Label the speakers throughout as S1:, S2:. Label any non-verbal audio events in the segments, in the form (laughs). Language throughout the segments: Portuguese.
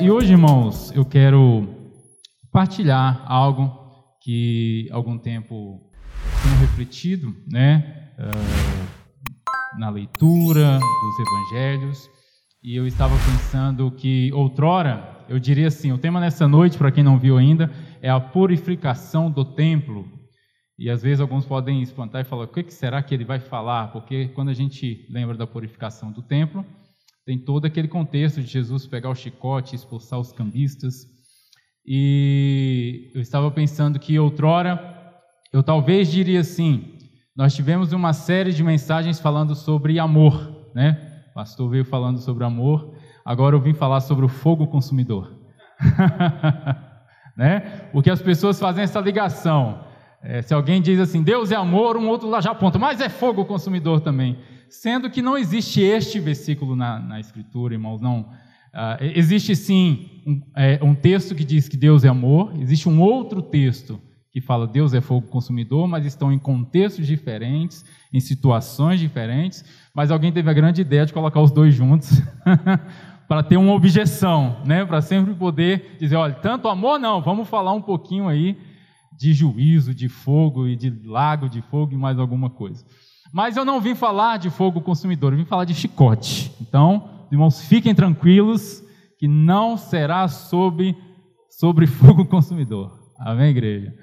S1: E hoje, irmãos, eu quero partilhar algo que algum tempo tenho refletido, né, uh, na leitura dos evangelhos, e eu estava pensando que outrora, eu diria assim, o tema nessa noite, para quem não viu ainda, é a purificação do templo. E às vezes alguns podem espantar e falar: o que será que ele vai falar? Porque quando a gente lembra da purificação do templo, tem todo aquele contexto de Jesus pegar o chicote, expulsar os cambistas. E eu estava pensando que outrora, eu talvez diria assim: nós tivemos uma série de mensagens falando sobre amor, né? O pastor veio falando sobre amor, agora eu vim falar sobre o fogo consumidor. (laughs) né? Porque as pessoas fazem essa ligação. É, se alguém diz assim, Deus é amor, um outro lá já aponta, mas é fogo consumidor também. Sendo que não existe este versículo na, na Escritura, irmãos, não. Uh, existe sim um, é, um texto que diz que Deus é amor, existe um outro texto que fala Deus é fogo consumidor, mas estão em contextos diferentes, em situações diferentes, mas alguém teve a grande ideia de colocar os dois juntos (laughs) para ter uma objeção, né? para sempre poder dizer, olha, tanto amor não, vamos falar um pouquinho aí de juízo, de fogo e de lago de fogo e mais alguma coisa. Mas eu não vim falar de fogo consumidor, eu vim falar de chicote. Então, irmãos, fiquem tranquilos que não será sobre, sobre (laughs) fogo consumidor. Amém, igreja?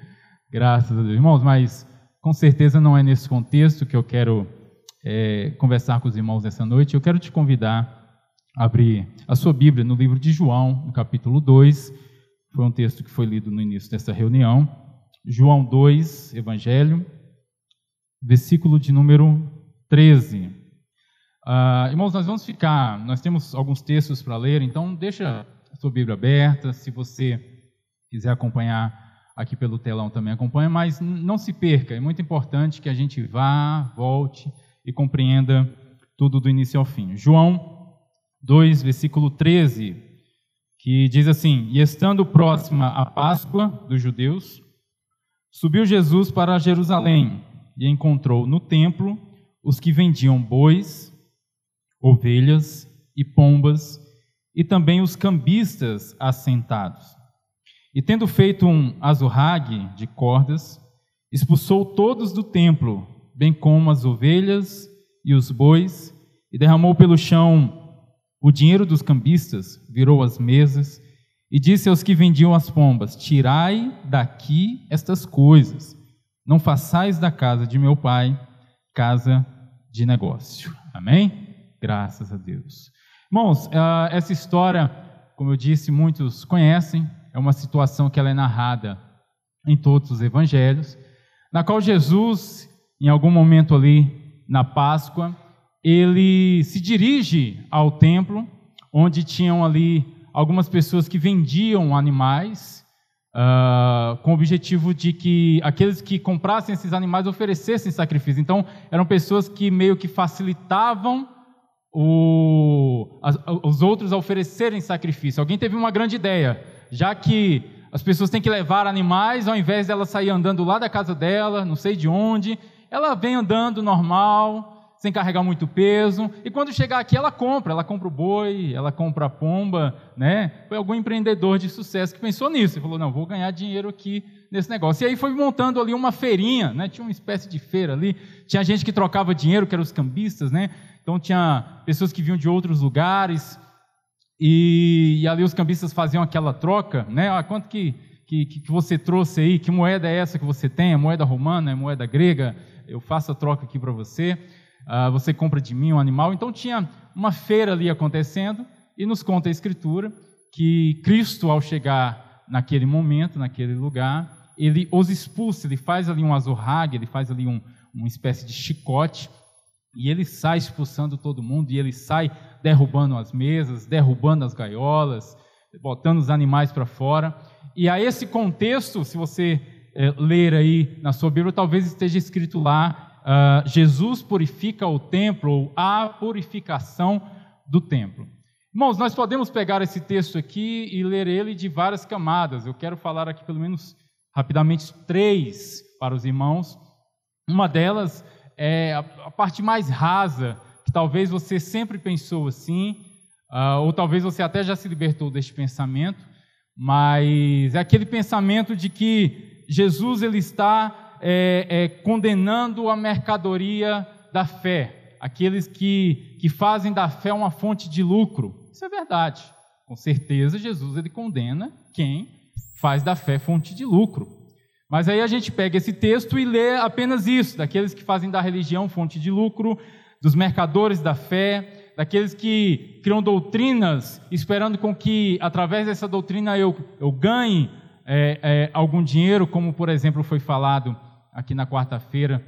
S1: Graças a Deus. Irmãos, mas com certeza não é nesse contexto que eu quero é, conversar com os irmãos nessa noite. Eu quero te convidar a abrir a sua Bíblia no livro de João, no capítulo 2. Foi um texto que foi lido no início dessa reunião. João 2, Evangelho, versículo de número 13. Ah, irmãos, nós vamos ficar, nós temos alguns textos para ler, então deixa a sua Bíblia aberta, se você quiser acompanhar aqui pelo telão também acompanha, mas não se perca, é muito importante que a gente vá, volte e compreenda tudo do início ao fim. João 2, versículo 13, que diz assim: E estando próxima a Páscoa dos judeus, subiu Jesus para Jerusalém e encontrou no templo os que vendiam bois, ovelhas e pombas, e também os cambistas assentados. E tendo feito um azurrague de cordas, expulsou todos do templo, bem como as ovelhas e os bois, e derramou pelo chão o dinheiro dos cambistas, virou as mesas, e disse aos que vendiam as pombas: Tirai daqui estas coisas, não façais da casa de meu pai casa de negócio. Amém? Graças a Deus. Irmãos, ah, essa história, como eu disse, muitos conhecem, é uma situação que ela é narrada em todos os evangelhos, na qual Jesus, em algum momento ali na Páscoa, ele se dirige ao templo, onde tinham ali algumas pessoas que vendiam animais, uh, com o objetivo de que aqueles que comprassem esses animais oferecessem sacrifício. Então, eram pessoas que meio que facilitavam o, as, os outros a oferecerem sacrifício. Alguém teve uma grande ideia, já que as pessoas têm que levar animais, ao invés dela sair andando lá da casa dela, não sei de onde, ela vem andando normal, sem carregar muito peso. E quando chegar aqui, ela compra. Ela compra o boi, ela compra a pomba, né? Foi algum empreendedor de sucesso que pensou nisso e falou: não, vou ganhar dinheiro aqui nesse negócio. E aí foi montando ali uma feirinha, né? Tinha uma espécie de feira ali. Tinha gente que trocava dinheiro, que eram os cambistas, né? Então tinha pessoas que vinham de outros lugares. E, e ali os cambistas faziam aquela troca, né? Ah, quanto que, que, que você trouxe aí? Que moeda é essa que você tem? É moeda romana? É moeda grega? Eu faço a troca aqui para você uh, você compra de mim um animal. Então tinha uma feira ali acontecendo e nos conta a Escritura que Cristo, ao chegar naquele momento, naquele lugar, ele os expulsa, ele faz ali um azorrague, ele faz ali um, uma espécie de chicote e ele sai expulsando todo mundo e ele sai derrubando as mesas, derrubando as gaiolas, botando os animais para fora. E a esse contexto, se você é, ler aí na sua Bíblia, talvez esteja escrito lá uh, Jesus purifica o templo, ou a purificação do templo. Irmãos, nós podemos pegar esse texto aqui e ler ele de várias camadas. Eu quero falar aqui pelo menos rapidamente três para os irmãos. Uma delas é a parte mais rasa, que talvez você sempre pensou assim, uh, ou talvez você até já se libertou deste pensamento, mas é aquele pensamento de que Jesus ele está é, é, condenando a mercadoria da fé, aqueles que, que fazem da fé uma fonte de lucro. Isso é verdade. Com certeza, Jesus ele condena quem faz da fé fonte de lucro. Mas aí a gente pega esse texto e lê apenas isso, daqueles que fazem da religião fonte de lucro, dos mercadores da fé, daqueles que criam doutrinas, esperando com que, através dessa doutrina, eu, eu ganhe é, é, algum dinheiro, como, por exemplo, foi falado aqui na quarta-feira,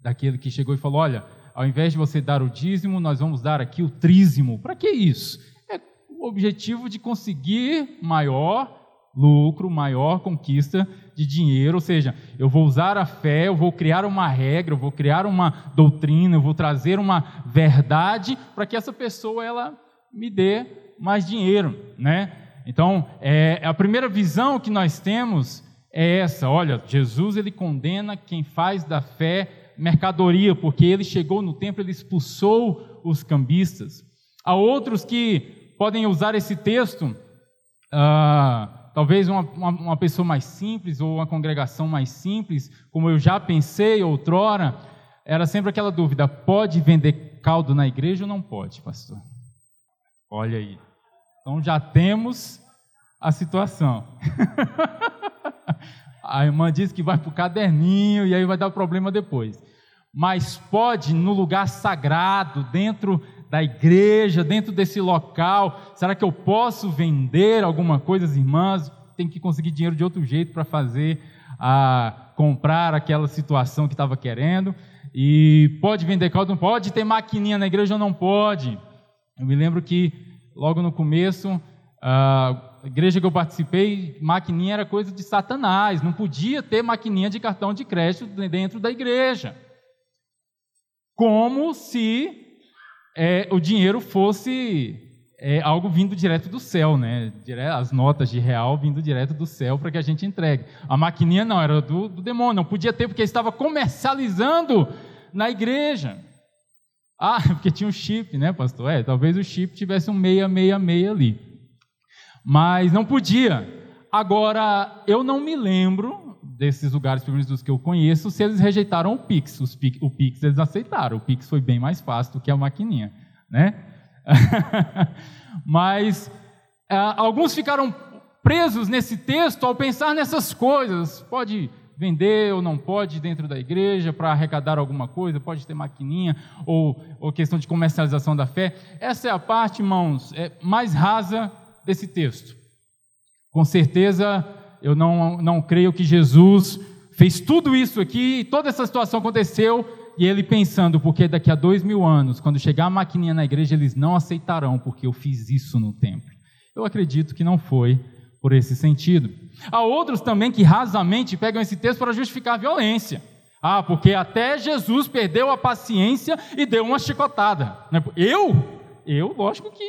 S1: daquele que chegou e falou: Olha, ao invés de você dar o dízimo, nós vamos dar aqui o trízimo. Para que isso? É o objetivo de conseguir maior lucro, maior conquista de dinheiro, ou seja, eu vou usar a fé, eu vou criar uma regra, eu vou criar uma doutrina, eu vou trazer uma verdade para que essa pessoa ela me dê mais dinheiro, né? Então, é, a primeira visão que nós temos é essa, olha, Jesus ele condena quem faz da fé mercadoria, porque ele chegou no templo, ele expulsou os cambistas. Há outros que podem usar esse texto ah, talvez uma, uma, uma, pessoa mais simples ou uma congregação mais simples, como eu já pensei outrora, era sempre aquela dúvida: pode vender caldo na igreja ou não pode, pastor? Olha aí. Então já temos a situação. (laughs) (laughs) a irmã disse que vai para o caderninho e aí vai dar problema depois. Mas pode, no lugar sagrado, dentro da igreja, dentro desse local? Será que eu posso vender alguma coisa, as irmãs? Tem que conseguir dinheiro de outro jeito para fazer, a comprar aquela situação que estava querendo. E pode vender caldo, não pode ter maquininha na igreja não pode. Eu me lembro que logo no começo, a igreja que eu participei, maquininha era coisa de satanás, não podia ter maquininha de cartão de crédito dentro da igreja. Como se é, o dinheiro fosse é, algo vindo direto do céu, né? As notas de real vindo direto do céu para que a gente entregue. A maquininha não, era do, do demônio, não podia ter porque estava comercializando na igreja. Ah, (laughs) porque tinha um chip, né, pastor? É, talvez o chip tivesse um 666 ali. Mas não podia. Agora, eu não me lembro desses lugares, pelo menos dos que eu conheço, se eles rejeitaram o Pix. Pix. O Pix eles aceitaram. O Pix foi bem mais fácil do que a maquininha, né? (laughs) Mas uh, alguns ficaram presos nesse texto ao pensar nessas coisas. Pode vender ou não pode dentro da igreja para arrecadar alguma coisa, pode ter maquininha ou, ou questão de comercialização da fé. Essa é a parte, irmãos, é, mais rasa desse texto. Com certeza eu não, não creio que Jesus fez tudo isso aqui, toda essa situação aconteceu, e ele pensando, porque daqui a dois mil anos, quando chegar a maquininha na igreja, eles não aceitarão, porque eu fiz isso no templo. Eu acredito que não foi por esse sentido. Há outros também que rasamente pegam esse texto para justificar a violência. Ah, porque até Jesus perdeu a paciência e deu uma chicotada. Eu? Eu, lógico que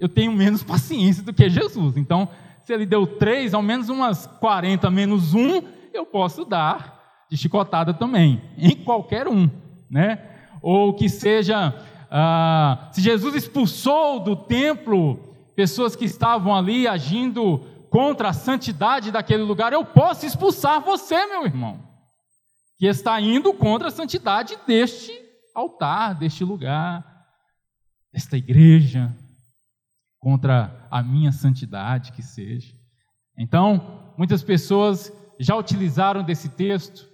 S1: eu tenho menos (laughs) paciência do que Jesus. Então, se ele deu três, ao menos umas 40 menos um, eu posso dar de chicotada também, em qualquer um, né? Ou que seja, ah, se Jesus expulsou do templo pessoas que estavam ali agindo contra a santidade daquele lugar, eu posso expulsar você, meu irmão, que está indo contra a santidade deste altar, deste lugar, desta igreja, contra a minha santidade, que seja. Então, muitas pessoas já utilizaram desse texto,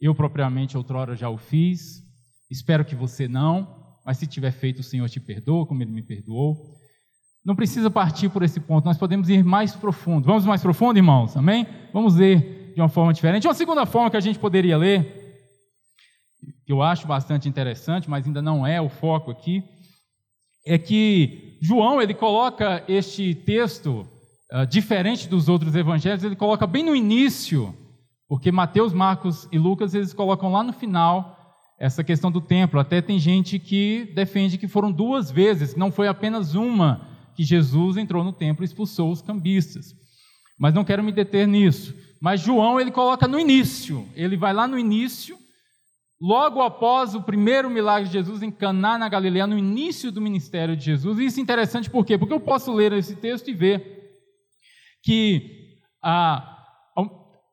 S1: eu propriamente outrora já o fiz, espero que você não, mas se tiver feito, o Senhor te perdoa, como Ele me perdoou. Não precisa partir por esse ponto, nós podemos ir mais profundo. Vamos mais profundo, irmãos? Amém? Vamos ler de uma forma diferente. Uma segunda forma que a gente poderia ler, que eu acho bastante interessante, mas ainda não é o foco aqui, é que João ele coloca este texto uh, diferente dos outros evangelhos, ele coloca bem no início, porque Mateus, Marcos e Lucas eles colocam lá no final essa questão do templo. Até tem gente que defende que foram duas vezes, não foi apenas uma que Jesus entrou no templo e expulsou os cambistas. Mas não quero me deter nisso. Mas João ele coloca no início, ele vai lá no início logo após o primeiro milagre de Jesus em Caná na Galileia, no início do ministério de Jesus. E isso é interessante por quê? Porque eu posso ler esse texto e ver que ah,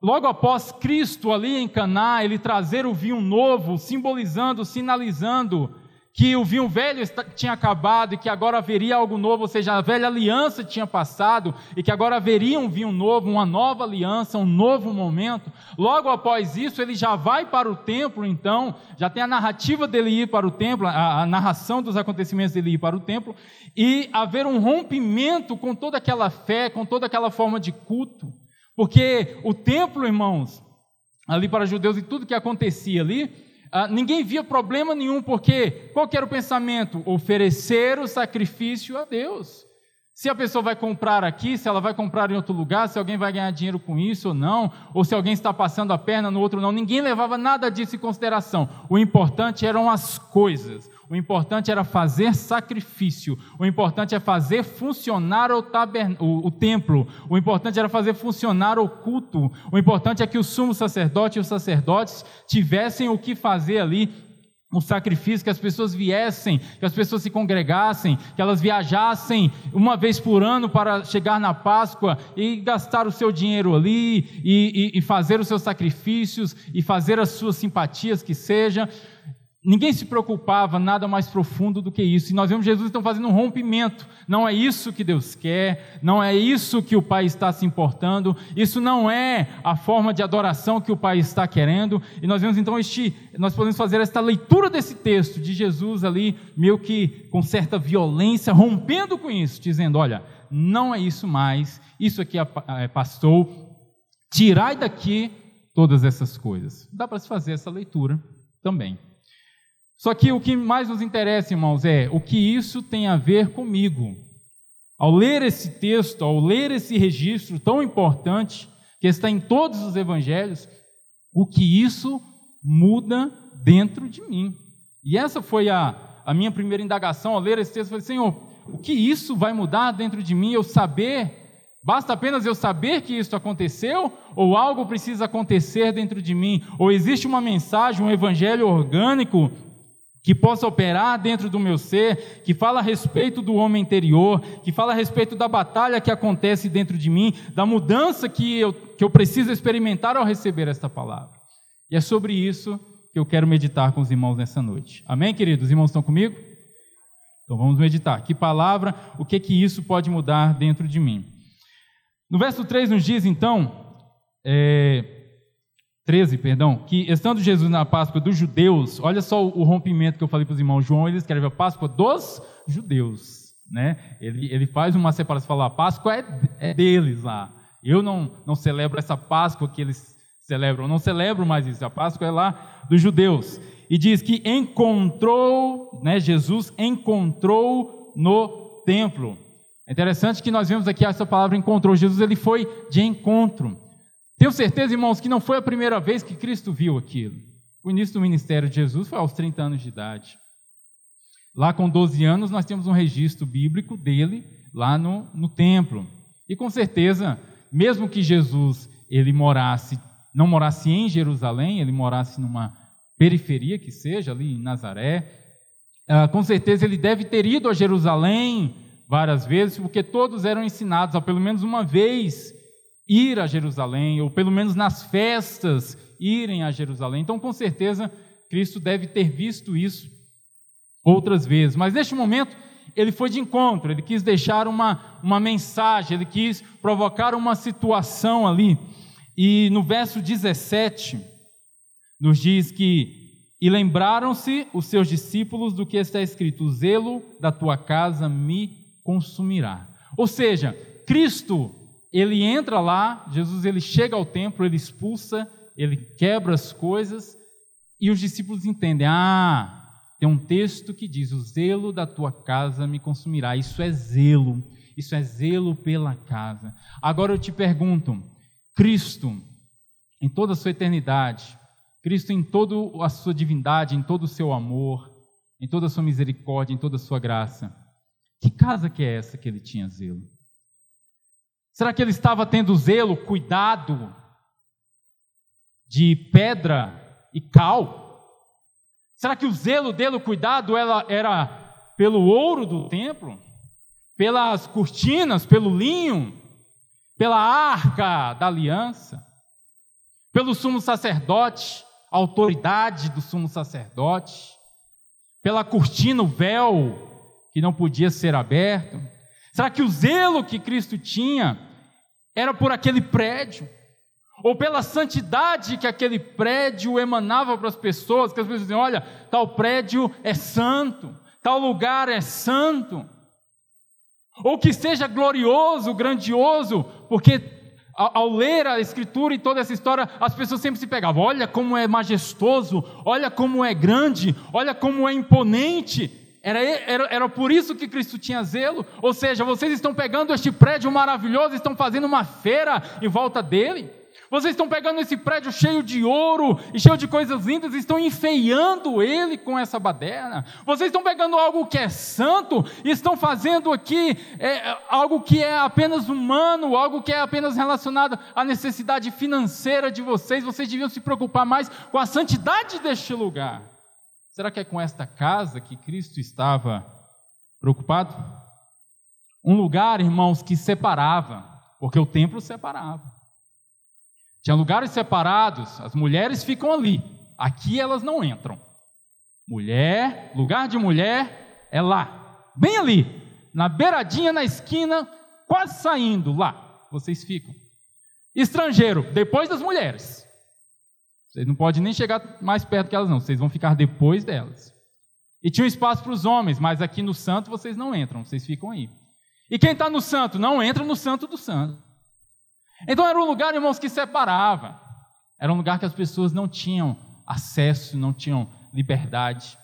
S1: logo após Cristo ali em Caná, ele trazer o vinho novo, simbolizando, sinalizando que o vinho velho tinha acabado e que agora haveria algo novo, ou seja, a velha aliança tinha passado e que agora haveria um vinho novo, uma nova aliança, um novo momento. Logo após isso, ele já vai para o templo, então, já tem a narrativa dele ir para o templo, a, a narração dos acontecimentos dele ir para o templo, e haver um rompimento com toda aquela fé, com toda aquela forma de culto, porque o templo, irmãos, ali para os judeus e tudo que acontecia ali, ah, ninguém via problema nenhum, porque qual era o pensamento? Oferecer o sacrifício a Deus. Se a pessoa vai comprar aqui, se ela vai comprar em outro lugar, se alguém vai ganhar dinheiro com isso ou não, ou se alguém está passando a perna no outro não, ninguém levava nada disso em consideração. O importante eram as coisas. O importante era fazer sacrifício. O importante é fazer funcionar o, tabern... o, o templo. O importante era fazer funcionar o culto. O importante é que o sumo sacerdote e os sacerdotes tivessem o que fazer ali um sacrifício, que as pessoas viessem, que as pessoas se congregassem, que elas viajassem uma vez por ano para chegar na Páscoa e gastar o seu dinheiro ali, e, e, e fazer os seus sacrifícios, e fazer as suas simpatias, que seja. Ninguém se preocupava nada mais profundo do que isso. E nós vemos Jesus então fazendo um rompimento. Não é isso que Deus quer, não é isso que o Pai está se importando, isso não é a forma de adoração que o Pai está querendo. E nós vemos então este, nós podemos fazer esta leitura desse texto de Jesus ali, meio que com certa violência, rompendo com isso, dizendo: olha, não é isso mais, isso aqui é, é pastor, tirai daqui todas essas coisas. Dá para se fazer essa leitura também. Só que o que mais nos interessa, irmãos, é o que isso tem a ver comigo. Ao ler esse texto, ao ler esse registro tão importante, que está em todos os evangelhos, o que isso muda dentro de mim. E essa foi a, a minha primeira indagação ao ler esse texto. Falei, Senhor, o que isso vai mudar dentro de mim? Eu saber, basta apenas eu saber que isso aconteceu, ou algo precisa acontecer dentro de mim? Ou existe uma mensagem, um evangelho orgânico que possa operar dentro do meu ser, que fala a respeito do homem interior, que fala a respeito da batalha que acontece dentro de mim, da mudança que eu, que eu preciso experimentar ao receber esta palavra. E é sobre isso que eu quero meditar com os irmãos nessa noite. Amém, queridos? Os irmãos estão comigo? Então vamos meditar. Que palavra, o que que isso pode mudar dentro de mim? No verso 3 nos diz então, é, 13, perdão, que estando Jesus na Páscoa dos judeus, olha só o, rompimento que eu falei para os irmãos, João ele escreve a Páscoa dos judeus, né? Ele, ele faz uma separação, fala, a Páscoa é, é deles lá, eu não, não celebro essa Páscoa que eles celebram, eu não celebro mais isso, a Páscoa é lá dos judeus, e diz que encontrou, né, Jesus encontrou no templo, é interessante que nós vemos aqui essa palavra encontrou, Jesus ele foi de encontro, tenho certeza, irmãos, que não foi a primeira vez que Cristo viu aquilo. O início do ministério de Jesus foi aos 30 anos de idade. Lá com 12 anos, nós temos um registro bíblico dele lá no, no templo. E com certeza, mesmo que Jesus ele morasse, não morasse em Jerusalém, ele morasse numa periferia que seja, ali em Nazaré, ah, com certeza ele deve ter ido a Jerusalém várias vezes, porque todos eram ensinados a pelo menos uma vez ir a Jerusalém, ou pelo menos nas festas irem a Jerusalém. Então, com certeza, Cristo deve ter visto isso outras vezes. Mas neste momento, ele foi de encontro, ele quis deixar uma, uma mensagem, ele quis provocar uma situação ali. E no verso 17, nos diz que. E lembraram-se os seus discípulos do que está escrito: O zelo da tua casa me consumirá. Ou seja, Cristo ele entra lá, Jesus ele chega ao templo, ele expulsa, ele quebra as coisas, e os discípulos entendem: ah, tem um texto que diz: o zelo da tua casa me consumirá. Isso é zelo, isso é zelo pela casa. Agora eu te pergunto: Cristo, em toda a sua eternidade, Cristo em toda a sua divindade, em todo o seu amor, em toda a sua misericórdia, em toda a sua graça, que casa que é essa que ele tinha zelo? Será que ele estava tendo zelo, cuidado de pedra e cal? Será que o zelo dele, o cuidado, ela era pelo ouro do templo? Pelas cortinas, pelo linho? Pela arca da aliança? Pelo sumo sacerdote? A autoridade do sumo sacerdote? Pela cortina, o véu que não podia ser aberto? Será que o zelo que Cristo tinha era por aquele prédio? ou pela santidade que aquele prédio emanava para as pessoas, que as pessoas diziam: olha, tal prédio é santo, tal lugar é santo, ou que seja glorioso, grandioso, porque ao, ler a Escritura e toda essa história, as pessoas sempre se pegavam: olha como é majestoso, olha como é grande, olha como é imponente. Era, era, era por isso que Cristo tinha zelo. Ou seja, vocês estão pegando este prédio maravilhoso, estão fazendo uma feira em volta dele. Vocês estão pegando esse prédio cheio de ouro e cheio de coisas lindas estão enfeiando ele com essa baderna. Vocês estão pegando algo que é santo e estão fazendo aqui é, algo que é apenas humano, algo que é apenas relacionado à necessidade financeira de vocês. Vocês deviam se preocupar mais com a santidade deste lugar. Será que é com esta casa que Cristo estava preocupado? Um lugar, irmãos, que separava, porque o templo separava. Tinha lugares separados, as mulheres ficam ali. Aqui elas não entram. Mulher, lugar de mulher é lá, bem ali, na beiradinha, na esquina, quase saindo lá. Vocês ficam. Estrangeiro, depois das mulheres. Vocês não podem nem chegar mais perto que elas, não. Vocês vão ficar depois delas. E tinha um espaço para os homens, mas aqui no santo vocês não entram, vocês ficam aí. E quem está no santo não entra no santo do santo. Então era um lugar, irmãos, que separava. Era um lugar que as pessoas não tinham acesso, não tinham liberdade.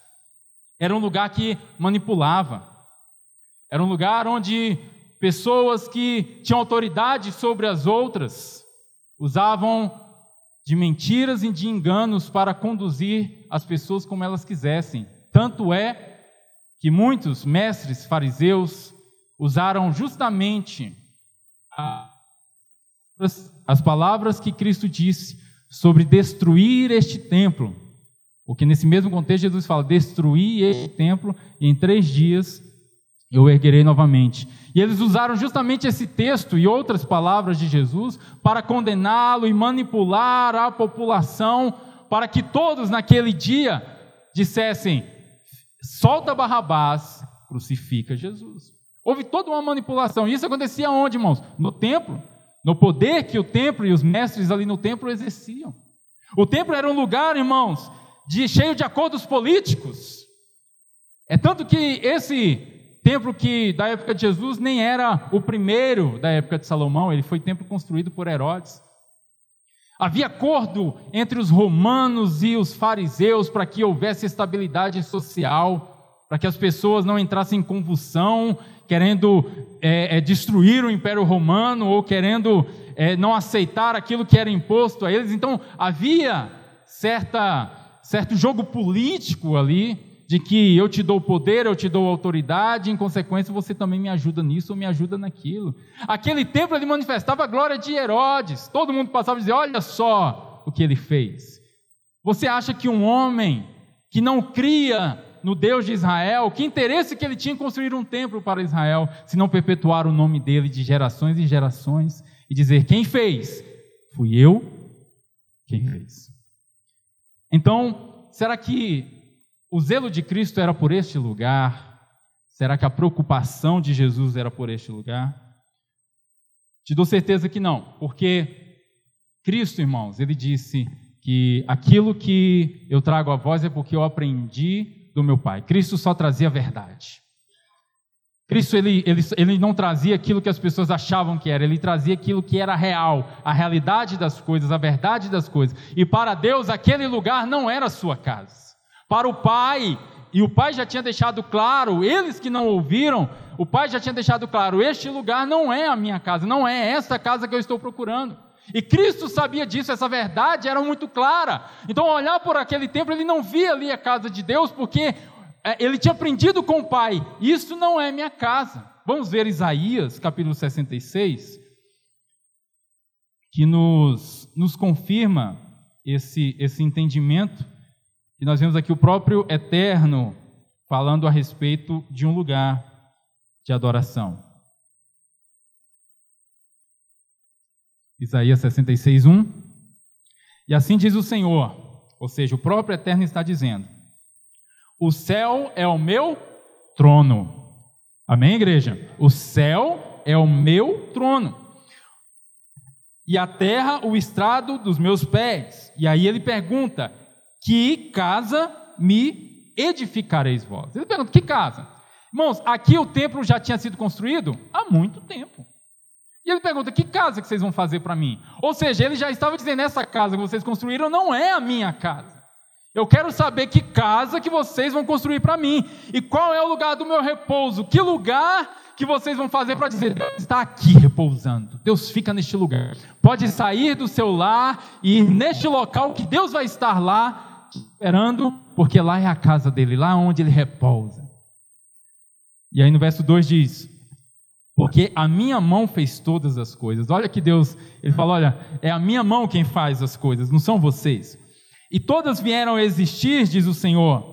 S1: Era um lugar que manipulava. Era um lugar onde pessoas que tinham autoridade sobre as outras usavam de mentiras e de enganos para conduzir as pessoas como elas quisessem. Tanto é que muitos mestres fariseus usaram justamente as palavras que Cristo disse sobre destruir este templo. Porque nesse mesmo contexto Jesus fala: destruir este templo e em três dias eu erguerei novamente. E eles usaram justamente esse texto e outras palavras de Jesus para condená-lo e manipular a população para que todos naquele dia dissessem: solta Barrabás, crucifica Jesus. Houve toda uma manipulação. Isso acontecia onde, irmãos? No templo no poder que o templo e os mestres ali no templo exerciam. O templo era um lugar, irmãos, de cheio de acordos políticos. É tanto que esse templo que da época de Jesus nem era o primeiro da época de Salomão, ele foi templo construído por Herodes. Havia acordo entre os romanos e os fariseus para que houvesse estabilidade social, para que as pessoas não entrassem em convulsão querendo é, é, destruir o Império Romano ou querendo é, não aceitar aquilo que era imposto a eles. Então havia certa, certo jogo político ali de que eu te dou poder, eu te dou autoridade, em consequência você também me ajuda nisso ou me ajuda naquilo. Aquele templo ele manifestava a glória de Herodes. Todo mundo passava e dizia: Olha só o que ele fez. Você acha que um homem que não cria no Deus de Israel, que interesse que ele tinha em construir um templo para Israel, se não perpetuar o nome dele de gerações e gerações e dizer: quem fez? Fui eu quem fez. Então, será que o zelo de Cristo era por este lugar? Será que a preocupação de Jesus era por este lugar? Te dou certeza que não, porque Cristo, irmãos, ele disse que aquilo que eu trago a vós é porque eu aprendi do meu Pai. Cristo só trazia a verdade. Cristo ele, ele, ele não trazia aquilo que as pessoas achavam que era, ele trazia aquilo que era real, a realidade das coisas, a verdade das coisas. E para Deus, aquele lugar não era a sua casa. Para o Pai, e o Pai já tinha deixado claro, eles que não ouviram, o Pai já tinha deixado claro: este lugar não é a minha casa, não é essa casa que eu estou procurando. E Cristo sabia disso, essa verdade era muito clara. Então, ao olhar por aquele templo, ele não via ali a casa de Deus, porque é, ele tinha aprendido com o Pai: Isso não é minha casa. Vamos ver Isaías, capítulo 66, que nos, nos confirma esse, esse entendimento. Que nós vemos aqui o próprio Eterno falando a respeito de um lugar de adoração. Isaías 66, 1. E assim diz o Senhor, ou seja, o próprio Eterno está dizendo: O céu é o meu trono. Amém, igreja? O céu é o meu trono. E a terra o estrado dos meus pés. E aí ele pergunta: Que casa me edificareis vós? Ele pergunta: Que casa? Irmãos, aqui o templo já tinha sido construído há muito tempo. E ele pergunta: Que casa que vocês vão fazer para mim? Ou seja, ele já estava dizendo: Essa casa que vocês construíram não é a minha casa. Eu quero saber que casa que vocês vão construir para mim. E qual é o lugar do meu repouso? Que lugar que vocês vão fazer para dizer: Deus está aqui repousando. Deus fica neste lugar. Pode sair do seu lar e ir neste local que Deus vai estar lá esperando, porque lá é a casa dele, lá onde ele repousa. E aí no verso 2 diz: porque a minha mão fez todas as coisas. Olha que Deus, ele fala: olha, é a minha mão quem faz as coisas, não são vocês. E todas vieram a existir, diz o Senhor,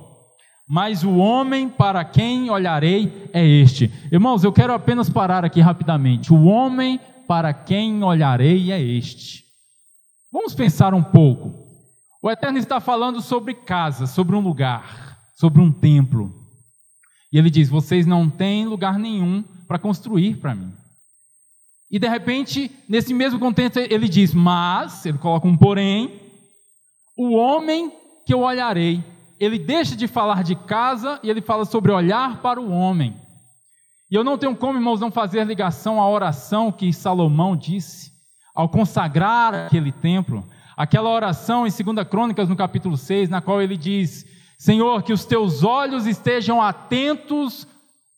S1: mas o homem para quem olharei é este. Irmãos, eu quero apenas parar aqui rapidamente. O homem para quem olharei é este. Vamos pensar um pouco. O Eterno está falando sobre casa, sobre um lugar, sobre um templo. E ele diz: vocês não têm lugar nenhum para construir para mim. E de repente, nesse mesmo contexto, ele diz: Mas, ele coloca um porém, o homem que eu olharei. Ele deixa de falar de casa e ele fala sobre olhar para o homem. E eu não tenho como, irmãos, não fazer ligação à oração que Salomão disse ao consagrar aquele templo. Aquela oração em 2 Crônicas, no capítulo 6, na qual ele diz: Senhor, que os teus olhos estejam atentos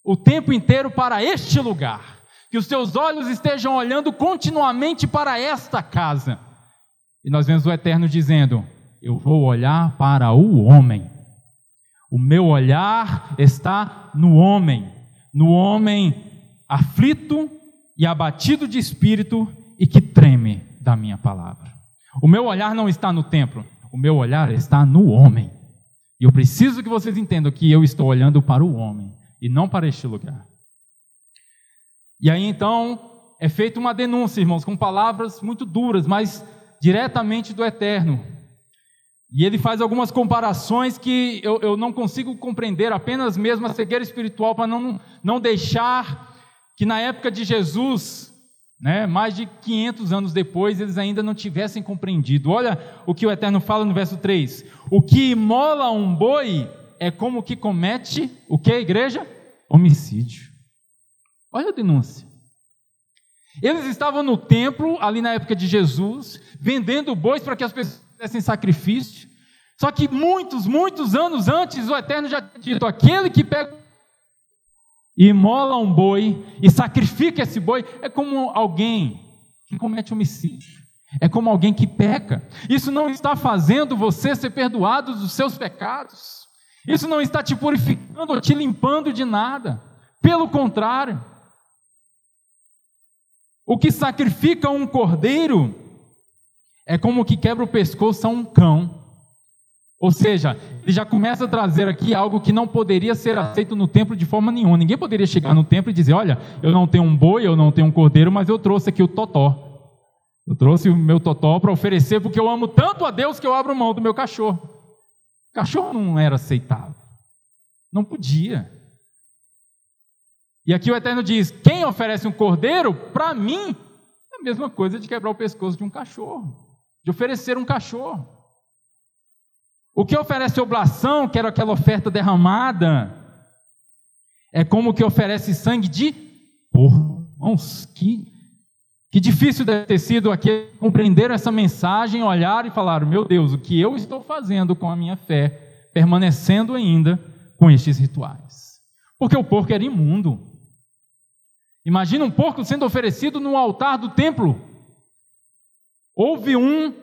S1: o tempo inteiro para este lugar, que os teus olhos estejam olhando continuamente para esta casa. E nós vemos o Eterno dizendo: Eu vou olhar para o homem. O meu olhar está no homem, no homem aflito e abatido de espírito e que treme da minha palavra. O meu olhar não está no templo, o meu olhar está no homem. E eu preciso que vocês entendam que eu estou olhando para o homem e não para este lugar. E aí então é feita uma denúncia, irmãos, com palavras muito duras, mas diretamente do Eterno. E ele faz algumas comparações que eu, eu não consigo compreender, apenas mesmo a cegueira espiritual, para não, não deixar que na época de Jesus, né, mais de 500 anos depois, eles ainda não tivessem compreendido. Olha o que o Eterno fala no verso 3: O que imola um boi é como que comete o que, igreja? Homicídio. Olha a denúncia. Eles estavam no templo, ali na época de Jesus, vendendo bois para que as pessoas fizessem sacrifício. Só que muitos, muitos anos antes, o Eterno já tinha dito: aquele que pega e imola um boi e sacrifica esse boi é como alguém que comete homicídio. É como alguém que peca. Isso não está fazendo você ser perdoado dos seus pecados. Isso não está te purificando ou te limpando de nada. Pelo contrário, o que sacrifica um cordeiro é como o que quebra o pescoço a um cão. Ou seja, ele já começa a trazer aqui algo que não poderia ser aceito no templo de forma nenhuma. Ninguém poderia chegar no templo e dizer: Olha, eu não tenho um boi, eu não tenho um cordeiro, mas eu trouxe aqui o totó. Eu trouxe o meu totó para oferecer porque eu amo tanto a Deus que eu abro mão do meu cachorro. Cachorro não era aceitável. Não podia. E aqui o Eterno diz: quem oferece um cordeiro, para mim, é a mesma coisa de quebrar o pescoço de um cachorro, de oferecer um cachorro. O que oferece oblação, que era aquela oferta derramada, é como o que oferece sangue de porco. Que que difícil deve ter sido aqui compreender essa mensagem, olhar e falar: meu Deus, o que eu estou fazendo com a minha fé, permanecendo ainda com estes rituais. Porque o porco era imundo. Imagina um porco sendo oferecido no altar do templo. Houve um,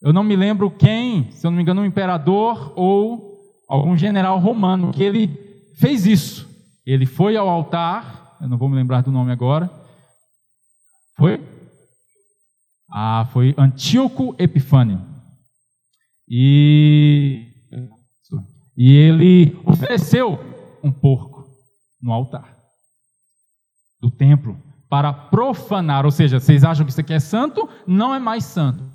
S1: eu não me lembro quem, se eu não me engano, um imperador ou algum general romano, que ele fez isso. Ele foi ao altar, eu não vou me lembrar do nome agora, foi? Ah, foi Antíoco Epifânio. E E ele ofereceu um porco no altar do templo para profanar, ou seja, vocês acham que isso aqui é santo? Não é mais santo.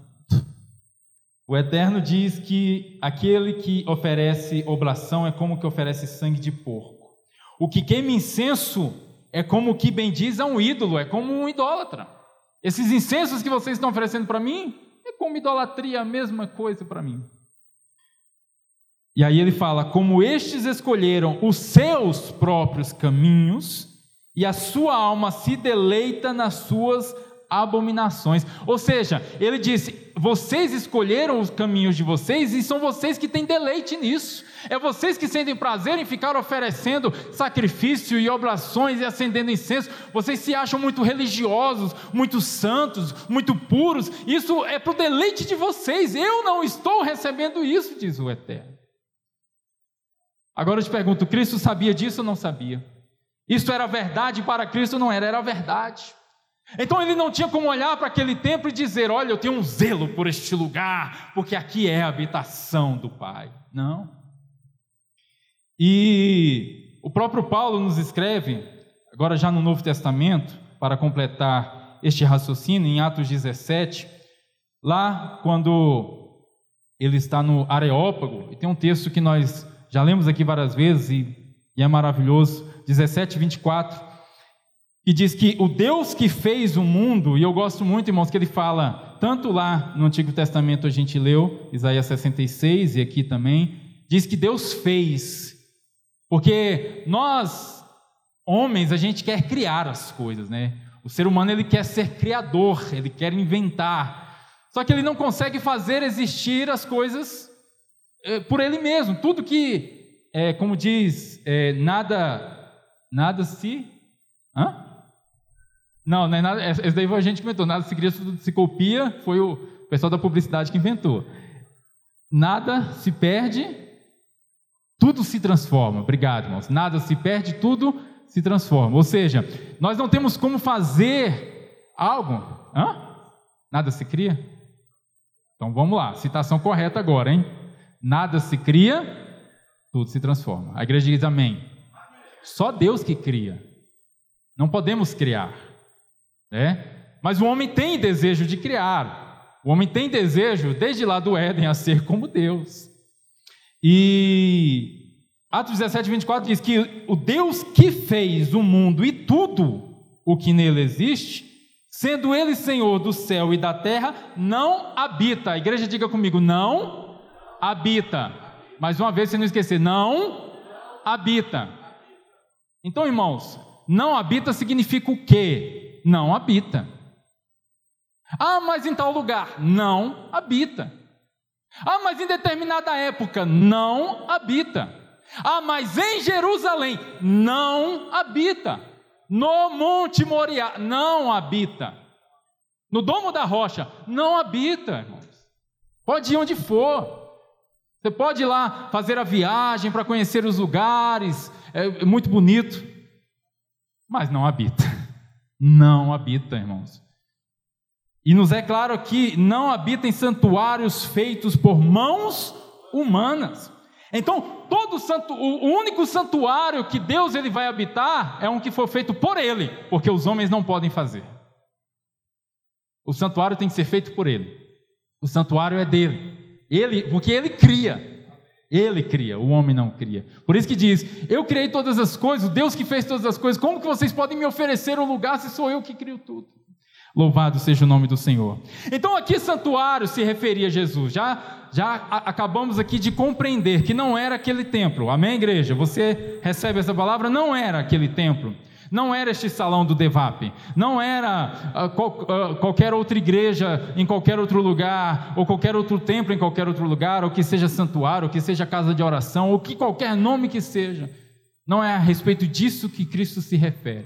S1: O Eterno diz que aquele que oferece oblação é como que oferece sangue de porco. O que queima incenso é como que bem diz a um ídolo, é como um idólatra. Esses incensos que vocês estão oferecendo para mim é como idolatria, a mesma coisa para mim. E aí ele fala: como estes escolheram os seus próprios caminhos, e a sua alma se deleita nas suas abominações. Ou seja, ele disse: vocês escolheram os caminhos de vocês e são vocês que têm deleite nisso. É vocês que sentem prazer em ficar oferecendo sacrifício e oblações e acendendo incenso. Vocês se acham muito religiosos, muito santos, muito puros. Isso é para o deleite de vocês. Eu não estou recebendo isso, diz o Eterno. Agora eu te pergunto: Cristo sabia disso ou não sabia? Isso era verdade para Cristo? Não era, era verdade. Então ele não tinha como olhar para aquele templo e dizer: Olha, eu tenho um zelo por este lugar, porque aqui é a habitação do Pai. Não. E o próprio Paulo nos escreve, agora já no Novo Testamento, para completar este raciocínio, em Atos 17, lá quando ele está no Areópago, e tem um texto que nós já lemos aqui várias vezes e, e é maravilhoso, 17, 24, e diz que o Deus que fez o mundo, e eu gosto muito, irmãos, que ele fala, tanto lá no Antigo Testamento a gente leu, Isaías 66 e aqui também, diz que Deus fez, porque nós, homens, a gente quer criar as coisas, né? O ser humano ele quer ser criador, ele quer inventar, só que ele não consegue fazer existir as coisas eh, por ele mesmo. Tudo que, é, como diz, é, nada Nada se. Hã? Não, não é nada. Esse daí foi a gente que inventou. Nada se cria, tudo se copia. Foi o pessoal da publicidade que inventou. Nada se perde, tudo se transforma. Obrigado, irmãos. Nada se perde, tudo se transforma. Ou seja, nós não temos como fazer algo. Hã? Nada se cria? Então vamos lá, citação correta agora, hein? Nada se cria, tudo se transforma. A igreja diz amém. Só Deus que cria. Não podemos criar. Né? Mas o homem tem desejo de criar. O homem tem desejo, desde lá do Éden, a ser como Deus. E Atos 17, 24 diz que o Deus que fez o mundo e tudo o que nele existe, sendo ele Senhor do céu e da terra, não habita. A igreja diga comigo, não habita. Mais uma vez, se não esquecer, não habita. Então, irmãos, não habita significa o quê? Não habita. Ah, mas em tal lugar, não habita. Ah, mas em determinada época, não habita. Ah, mas em Jerusalém, não habita. No Monte Moriá, não habita. No Domo da Rocha, não habita, irmãos. Pode ir onde for. Você pode ir lá fazer a viagem para conhecer os lugares, é muito bonito, mas não habita. Não habita, irmãos. E nos é claro que não habita em santuários feitos por mãos humanas. Então, todo santo, o único santuário que Deus ele vai habitar é um que foi feito por ele, porque os homens não podem fazer. O santuário tem que ser feito por ele. O santuário é dele. Ele, porque ele cria. Ele cria, o homem não cria. Por isso que diz: Eu criei todas as coisas, o Deus que fez todas as coisas, como que vocês podem me oferecer um lugar se sou eu que crio tudo? Louvado seja o nome do Senhor. Então, aqui santuário se referia a Jesus. Já, já acabamos aqui de compreender que não era aquele templo. Amém, igreja? Você recebe essa palavra? Não era aquele templo. Não era este salão do Devap, não era uh, qual, uh, qualquer outra igreja em qualquer outro lugar, ou qualquer outro templo em qualquer outro lugar, ou que seja santuário, ou que seja casa de oração, ou que qualquer nome que seja. Não é a respeito disso que Cristo se refere.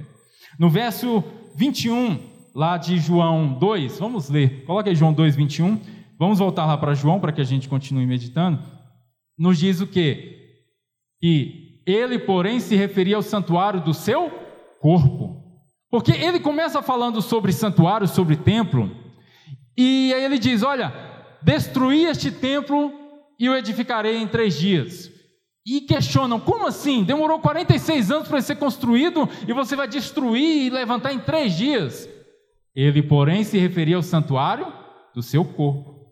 S1: No verso 21, lá de João 2, vamos ler, coloca aí João 2, 21. Vamos voltar lá para João para que a gente continue meditando. Nos diz o quê? Que ele, porém, se referia ao santuário do seu corpo. Porque ele começa falando sobre santuário, sobre templo, e aí ele diz: Olha, destruí este templo e o edificarei em três dias. e questionam: como assim? Demorou 46 anos para ser construído e você vai destruir e levantar em três dias? Ele, porém, se referia ao santuário do seu corpo.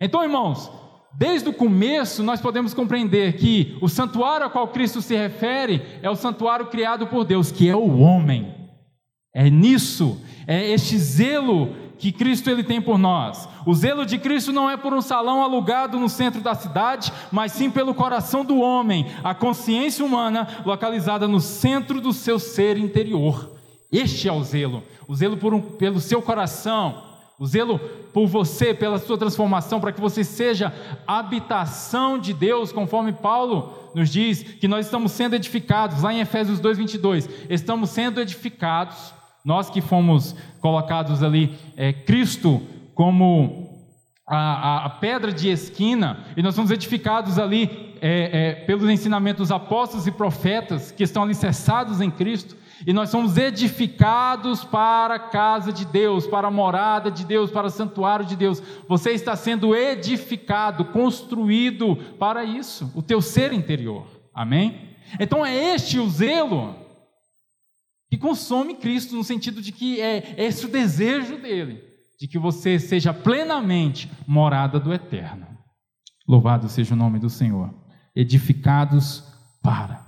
S1: Então, irmãos, desde o começo nós podemos compreender que o santuário a qual Cristo se refere é o santuário criado por Deus, que é o homem. É nisso, é este zelo que Cristo ele tem por nós. O zelo de Cristo não é por um salão alugado no centro da cidade, mas sim pelo coração do homem, a consciência humana localizada no centro do seu ser interior. Este é o zelo, o zelo um, pelo seu coração, o zelo por você, pela sua transformação, para que você seja habitação de Deus, conforme Paulo nos diz que nós estamos sendo edificados, lá em Efésios 2:22, estamos sendo edificados nós que fomos colocados ali, é, Cristo como a, a, pedra de esquina, e nós somos edificados ali é, é, pelos ensinamentos dos apóstolos e profetas que estão alicerçados em Cristo, e nós somos edificados para a casa de Deus, para a morada de Deus, para o santuário de Deus. Você está sendo edificado, construído para isso, o teu ser interior. Amém? Então é este o zelo que consome Cristo, no sentido de que é esse o desejo dele, de que você seja plenamente morada do eterno. Louvado seja o nome do Senhor. Edificados para.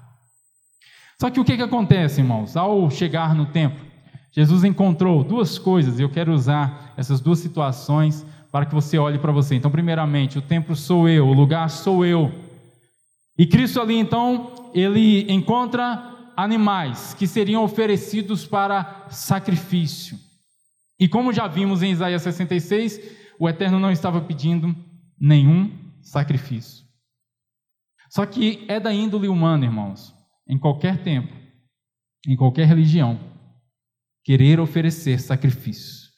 S1: Só que o que, que acontece, irmãos? Ao chegar no templo, Jesus encontrou duas coisas, e eu quero usar essas duas situações para que você olhe para você. Então, primeiramente, o templo sou eu, o lugar sou eu. E Cristo ali, então, ele encontra animais que seriam oferecidos para sacrifício. E como já vimos em Isaías 66, o Eterno não estava pedindo nenhum sacrifício. Só que é da índole humana, irmãos, em qualquer tempo, em qualquer religião, querer oferecer sacrifício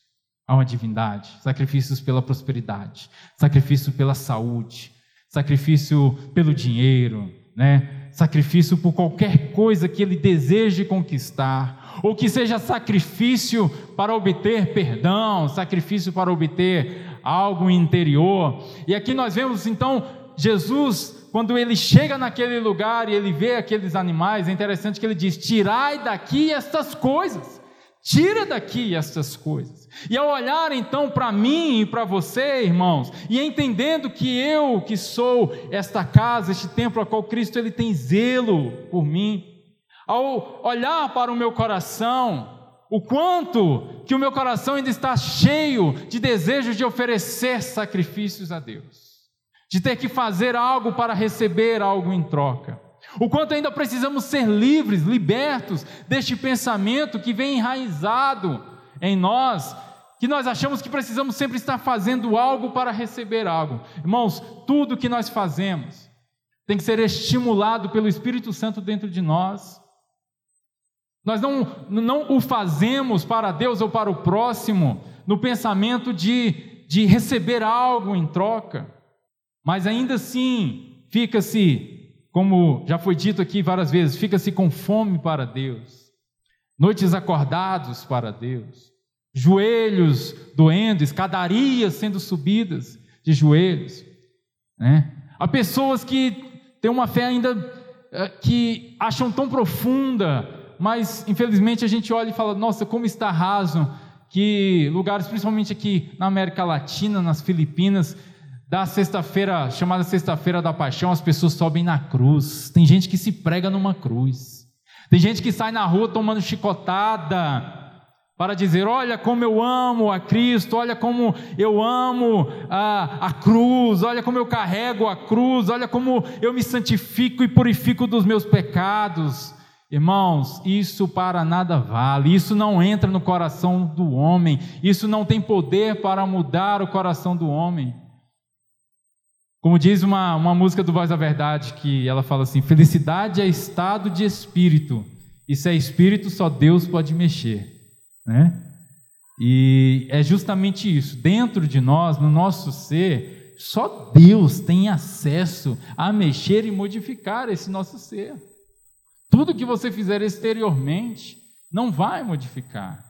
S1: a uma divindade, sacrifícios pela prosperidade, sacrifício pela saúde, sacrifício pelo dinheiro, né? sacrifício por qualquer coisa que ele deseje conquistar, ou que seja sacrifício para obter perdão, sacrifício para obter algo interior. E aqui nós vemos então Jesus, quando ele chega naquele lugar e ele vê aqueles animais, é interessante que ele diz: Tirai daqui estas coisas. Tira daqui essas coisas. E ao olhar então para mim e para você, irmãos, e entendendo que eu que sou esta casa, este templo a qual Cristo ele tem zelo por mim, ao olhar para o meu coração, o quanto que o meu coração ainda está cheio de desejo de oferecer sacrifícios a Deus, de ter que fazer algo para receber algo em troca. O quanto ainda precisamos ser livres, libertos deste pensamento que vem enraizado em nós, que nós achamos que precisamos sempre estar fazendo algo para receber algo. Irmãos, tudo que nós fazemos tem que ser estimulado pelo Espírito Santo dentro de nós. Nós não, não o fazemos para Deus ou para o próximo no pensamento de, de receber algo em troca, mas ainda assim fica-se como já foi dito aqui várias vezes, fica-se com fome para Deus, noites acordados para Deus, joelhos doendo, escadarias sendo subidas de joelhos. Né? Há pessoas que têm uma fé ainda eh, que acham tão profunda, mas infelizmente a gente olha e fala: nossa, como está raso que lugares, principalmente aqui na América Latina, nas Filipinas, da sexta-feira, chamada Sexta-feira da Paixão, as pessoas sobem na cruz. Tem gente que se prega numa cruz. Tem gente que sai na rua tomando chicotada para dizer: Olha como eu amo a Cristo, olha como eu amo a, a cruz, olha como eu carrego a cruz, olha como eu me santifico e purifico dos meus pecados. Irmãos, isso para nada vale, isso não entra no coração do homem, isso não tem poder para mudar o coração do homem. Como diz uma, uma música do Voz da Verdade, que ela fala assim: felicidade é estado de espírito, e se é espírito, só Deus pode mexer. Né? E é justamente isso. Dentro de nós, no nosso ser, só Deus tem acesso a mexer e modificar esse nosso ser. Tudo que você fizer exteriormente não vai modificar.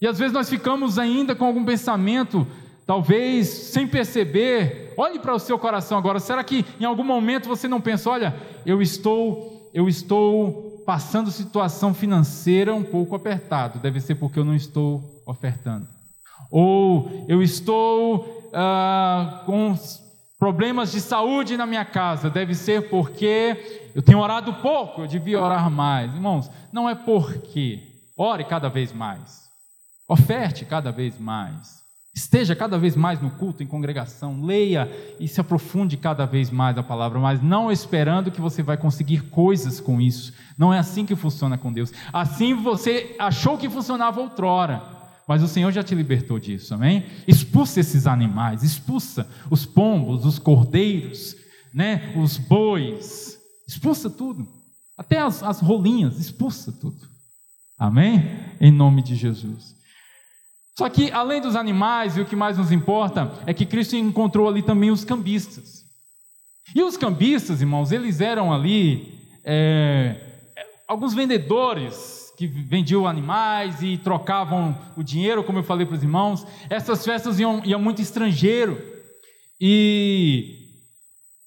S1: E às vezes nós ficamos ainda com algum pensamento talvez sem perceber, olhe para o seu coração agora. Será que em algum momento você não pensa, olha, eu estou, eu estou passando situação financeira um pouco apertado, deve ser porque eu não estou ofertando. Ou eu estou ah, com problemas de saúde na minha casa, deve ser porque eu tenho orado pouco, eu devia orar mais. Irmãos, não é porque. Ore cada vez mais. Oferte cada vez mais. Esteja cada vez mais no culto, em congregação, leia e se aprofunde cada vez mais a palavra, mas não esperando que você vai conseguir coisas com isso. Não é assim que funciona com Deus. Assim você achou que funcionava outrora mas o Senhor já te libertou disso, amém? Expulsa esses animais, expulsa os pombos, os cordeiros, né, os bois, expulsa tudo, até as, as rolinhas, expulsa tudo, amém? Em nome de Jesus. Só que, além dos animais, e o que mais nos importa, é que Cristo encontrou ali também os cambistas. E os cambistas, irmãos, eles eram ali é, alguns vendedores que vendiam animais e trocavam o dinheiro, como eu falei para os irmãos. Essas festas iam, iam muito estrangeiro. E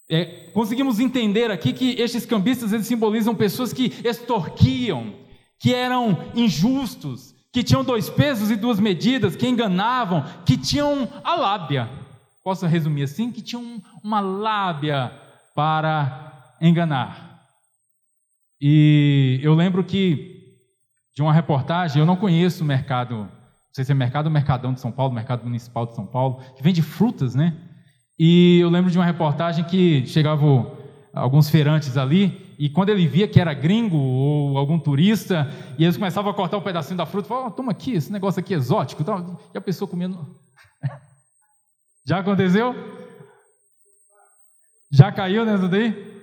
S1: é, conseguimos entender aqui que estes cambistas eles simbolizam pessoas que extorquiam, que eram injustos, que tinham dois pesos e duas medidas, que enganavam, que tinham a lábia. Posso resumir assim? Que tinham uma lábia para enganar. E eu lembro que de uma reportagem, eu não conheço o mercado, não sei se é mercado ou mercadão de São Paulo, mercado municipal de São Paulo, que vende frutas, né? E eu lembro de uma reportagem que chegavam alguns feirantes ali, e quando ele via que era gringo ou algum turista, e eles começavam a cortar um pedacinho da fruta, falavam, oh, toma aqui, esse negócio aqui é exótico, e a pessoa comendo. (laughs) Já aconteceu? Já caiu nessa daí?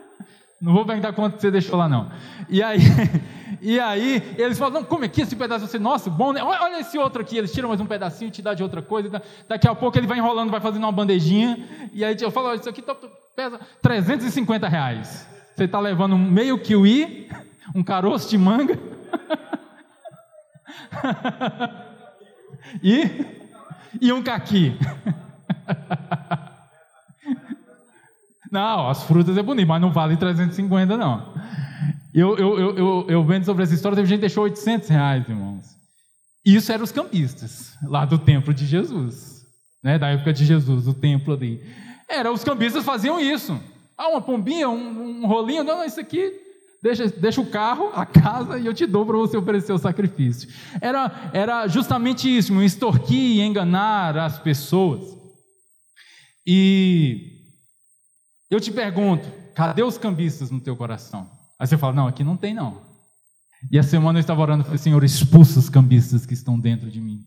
S1: (laughs) Não vou perguntar quanto você deixou lá, não. E aí, (laughs) e aí eles falam, não, come aqui esse pedaço. Você, nossa, bom, né? Olha esse outro aqui. Eles tiram mais um pedacinho, te dá de outra coisa. Daqui a pouco ele vai enrolando, vai fazendo uma bandejinha. E aí eu falo, isso aqui tá, pesa 350 reais. Você está levando meio kiwi, um caroço de manga. e, e um caqui. Não, as frutas é bonito, mas não vale 350 não. Eu, eu, eu, eu, eu vendo sobre essa história, teve gente que deixou 800 reais, irmãos. Isso eram os campistas, lá do templo de Jesus. Né, da época de Jesus, o templo ali. Era, os campistas faziam isso. Ah, uma pombinha, um, um rolinho, não, isso aqui, deixa, deixa o carro, a casa, e eu te dou para você oferecer o sacrifício. Era, era justamente isso, extorquir e enganar as pessoas. E eu te pergunto, cadê os cambistas no teu coração? Aí você fala, não, aqui não tem não. E a semana eu estava orando, falei, Senhor, expulsa os cambistas que estão dentro de mim.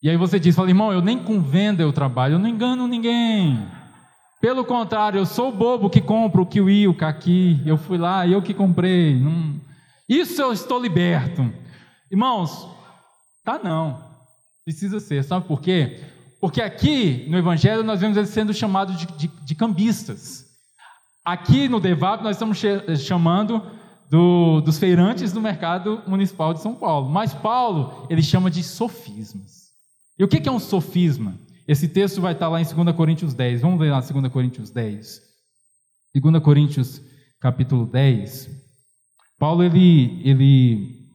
S1: E aí você diz, fala, irmão, eu nem com venda eu trabalho, eu não engano ninguém. Pelo contrário, eu sou o bobo que compra o kiwi, o caqui, eu fui lá, eu que comprei. Não... Isso eu estou liberto. Irmãos, tá não. Precisa ser, sabe por quê? Porque aqui no Evangelho nós vemos ele sendo chamado de, de, de cambistas. Aqui no Devap nós estamos chamando do, dos feirantes do mercado municipal de São Paulo. Mas Paulo, ele chama de sofismas. E o que é um sofisma? Esse texto vai estar lá em 2 Coríntios 10. Vamos ler lá 2 Coríntios 10. 2 Coríntios capítulo 10. Paulo ele, ele,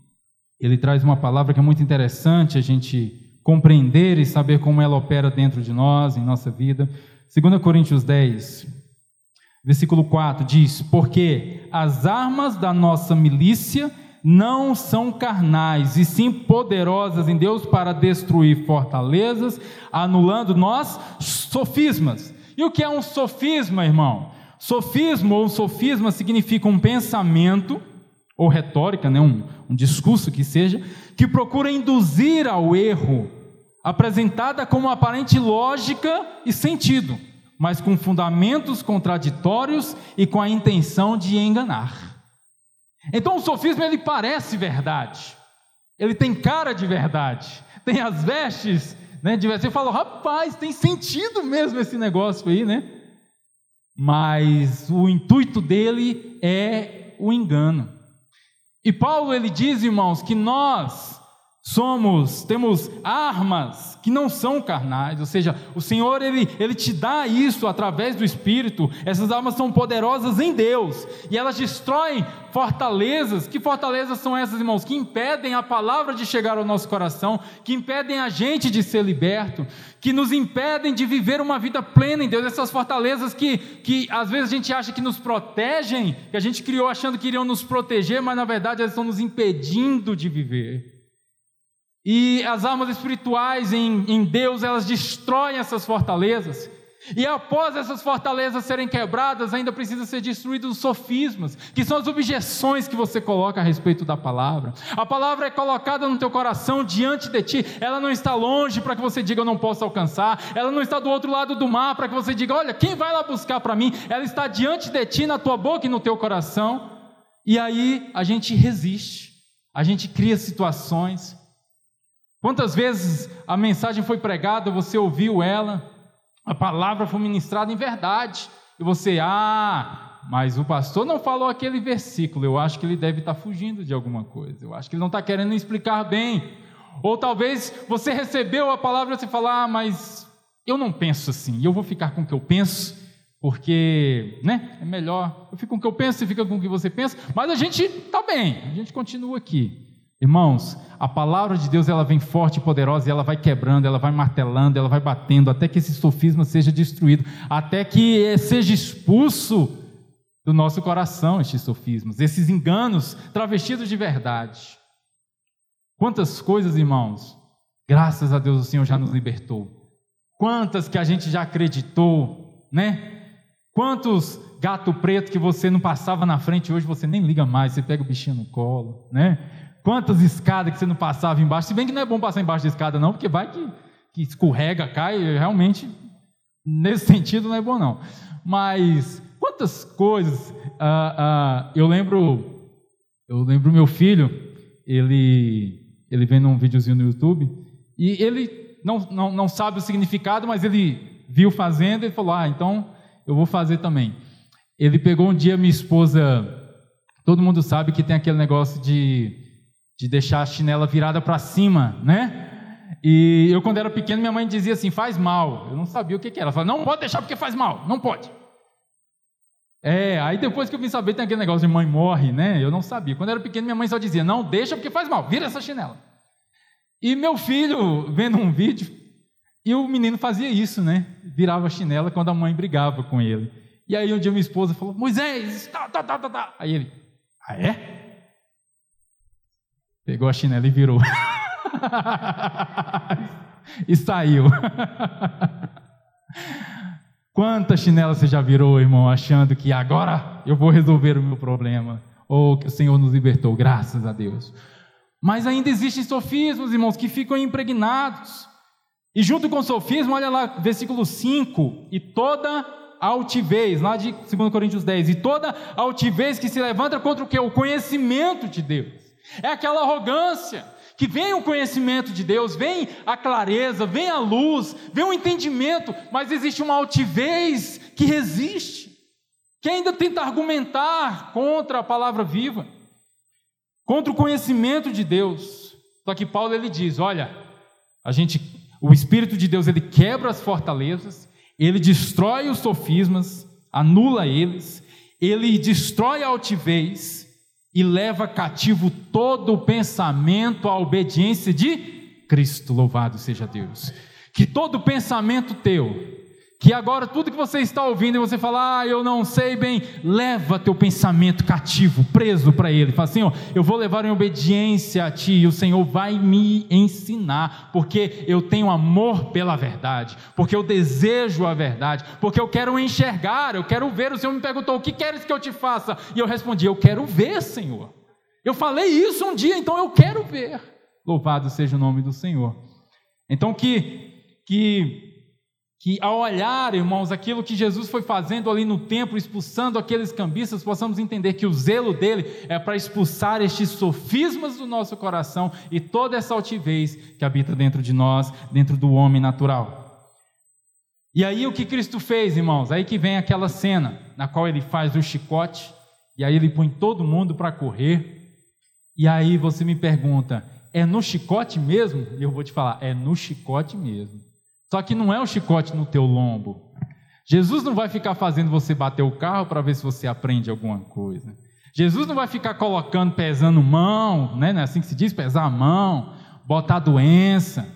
S1: ele traz uma palavra que é muito interessante a gente compreender e saber como ela opera dentro de nós, em nossa vida. 2 Coríntios 10, versículo 4 diz: Porque as armas da nossa milícia não são carnais, e sim poderosas em Deus para destruir fortalezas, anulando nós sofismas. E o que é um sofisma, irmão? Sofismo ou sofisma significa um pensamento ou retórica, né, um, um discurso que seja, que procura induzir ao erro apresentada como aparente lógica e sentido, mas com fundamentos contraditórios e com a intenção de enganar. Então o sofisma ele parece verdade, ele tem cara de verdade, tem as vestes né, de verdade. Você fala, rapaz, tem sentido mesmo esse negócio aí, né? Mas o intuito dele é o engano. E Paulo ele diz, irmãos, que nós Somos, temos armas que não são carnais, ou seja, o Senhor ele, ele te dá isso através do Espírito. Essas armas são poderosas em Deus e elas destroem fortalezas. Que fortalezas são essas, irmãos? Que impedem a palavra de chegar ao nosso coração, que impedem a gente de ser liberto, que nos impedem de viver uma vida plena em Deus. Essas fortalezas que, que às vezes a gente acha que nos protegem, que a gente criou achando que iriam nos proteger, mas na verdade elas estão nos impedindo de viver. E as armas espirituais em, em Deus, elas destroem essas fortalezas. E após essas fortalezas serem quebradas, ainda precisa ser destruídos os sofismas, que são as objeções que você coloca a respeito da palavra. A palavra é colocada no teu coração diante de ti, ela não está longe para que você diga eu não posso alcançar, ela não está do outro lado do mar para que você diga, olha, quem vai lá buscar para mim? Ela está diante de ti, na tua boca e no teu coração. E aí a gente resiste, a gente cria situações, Quantas vezes a mensagem foi pregada, você ouviu ela, a palavra foi ministrada em verdade, e você, ah, mas o pastor não falou aquele versículo, eu acho que ele deve estar fugindo de alguma coisa, eu acho que ele não está querendo explicar bem. Ou talvez você recebeu a palavra e você fala, ah, mas eu não penso assim, eu vou ficar com o que eu penso, porque né, é melhor. Eu fico com o que eu penso, você fica com o que você pensa, mas a gente está bem, a gente continua aqui. Irmãos, a palavra de Deus ela vem forte e poderosa e ela vai quebrando, ela vai martelando, ela vai batendo até que esse sofisma seja destruído, até que seja expulso do nosso coração estes sofismas, esses enganos travestidos de verdade. Quantas coisas, irmãos, graças a Deus o Senhor já nos libertou. Quantas que a gente já acreditou, né? Quantos gato preto que você não passava na frente, hoje você nem liga mais, você pega o bichinho no colo, né? Quantas escadas que você não passava embaixo? Se bem que não é bom passar embaixo da escada, não, porque vai que, que escorrega, cai, realmente, nesse (laughs) sentido, não é bom, não. Mas quantas coisas. Ah, ah, eu lembro, eu lembro meu filho, ele, ele vendo um videozinho no YouTube, e ele não, não, não sabe o significado, mas ele viu fazendo e falou: Ah, então eu vou fazer também. Ele pegou um dia minha esposa. Todo mundo sabe que tem aquele negócio de de deixar a chinela virada para cima, né? E eu, quando era pequeno, minha mãe dizia assim: faz mal. Eu não sabia o que, que era. Ela falava: não pode deixar porque faz mal, não pode. É, aí depois que eu vim saber, tem aquele negócio de mãe morre, né? Eu não sabia. Quando eu era pequeno, minha mãe só dizia: não deixa porque faz mal, vira essa chinela. E meu filho, vendo um vídeo, e o menino fazia isso, né? Virava a chinela quando a mãe brigava com ele. E aí um dia minha esposa falou: Moisés, tá, tá, tá, tá, tá. Aí ele: ah, é? Pegou a chinela e virou. (laughs) e saiu. Quantas chinelas você já virou, irmão, achando que agora eu vou resolver o meu problema? Ou que o Senhor nos libertou, graças a Deus. Mas ainda existem sofismos, irmãos, que ficam impregnados. E junto com o sofismo, olha lá, versículo 5: e toda altivez, lá de 2 Coríntios 10, e toda altivez que se levanta contra o que? O conhecimento de Deus. É aquela arrogância que vem o conhecimento de Deus, vem a clareza, vem a luz, vem o entendimento, mas existe uma altivez que resiste, que ainda tenta argumentar contra a palavra viva, contra o conhecimento de Deus. Só que Paulo ele diz: olha, a gente, o Espírito de Deus ele quebra as fortalezas, ele destrói os sofismas, anula eles, ele destrói a altivez e leva cativo todo o pensamento à obediência de Cristo. Louvado seja Deus. Que todo pensamento teu que agora tudo que você está ouvindo e você fala, ah, eu não sei bem, leva teu pensamento cativo, preso para ele. Fala assim, ó, eu vou levar em obediência a ti, e o Senhor vai me ensinar, porque eu tenho amor pela verdade, porque eu desejo a verdade, porque eu quero enxergar, eu quero ver. O Senhor me perguntou, o que queres que eu te faça? E eu respondi, eu quero ver, Senhor. Eu falei isso um dia, então eu quero ver. Louvado seja o nome do Senhor. Então que que que ao olhar, irmãos, aquilo que Jesus foi fazendo ali no templo, expulsando aqueles cambistas, possamos entender que o zelo dele é para expulsar estes sofismas do nosso coração e toda essa altivez que habita dentro de nós, dentro do homem natural. E aí o que Cristo fez, irmãos? Aí que vem aquela cena na qual ele faz o chicote e aí ele põe todo mundo para correr. E aí você me pergunta: é no chicote mesmo? E eu vou te falar, é no chicote mesmo. Só que não é o chicote no teu lombo. Jesus não vai ficar fazendo você bater o carro para ver se você aprende alguma coisa. Jesus não vai ficar colocando, pesando mão, né? Não é assim que se diz, pesar a mão, botar doença,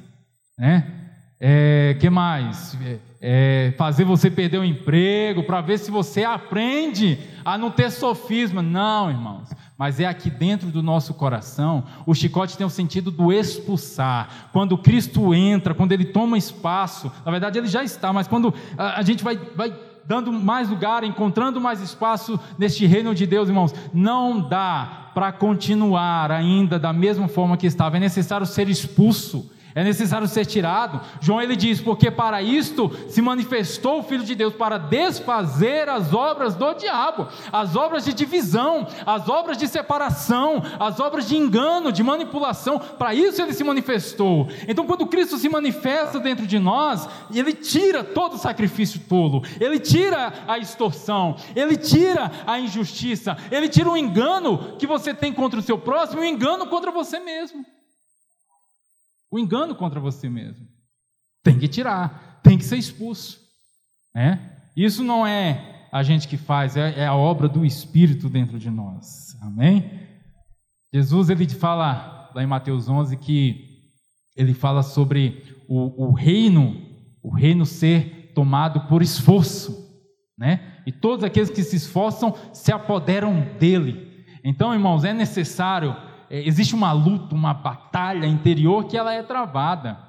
S1: né? É, que mais? É, é, fazer você perder o emprego, para ver se você aprende a não ter sofisma. Não, irmãos. Mas é aqui dentro do nosso coração. O chicote tem o sentido do expulsar. Quando Cristo entra, quando ele toma espaço, na verdade ele já está, mas quando a, gente vai, vai dando mais lugar, encontrando mais espaço neste reino de Deus, irmãos, não dá para continuar ainda da mesma forma que estava. É necessário ser expulso é necessário ser tirado. João ele diz: porque para isto se manifestou o Filho de Deus para desfazer as obras do diabo, as obras de divisão, as obras de separação, as obras de engano, de manipulação. Para isso ele se manifestou. Então, quando Cristo se manifesta dentro de nós, ele tira todo o sacrifício tolo, ele tira a extorsão, ele tira a injustiça, ele tira o engano que você tem contra o seu próximo e o engano contra você mesmo o engano contra você mesmo. Tem que tirar, tem que ser expulso. Né? Isso não é a gente que faz, é, é a obra do Espírito dentro de nós. Amém? Jesus ele fala lá em Mateus 11 que ele fala sobre o, o reino, o reino ser tomado por esforço, né? E todos aqueles que se esforçam se apoderam dele. Então, irmãos, é necessário é, existe uma luta, uma batalha interior que ela é travada.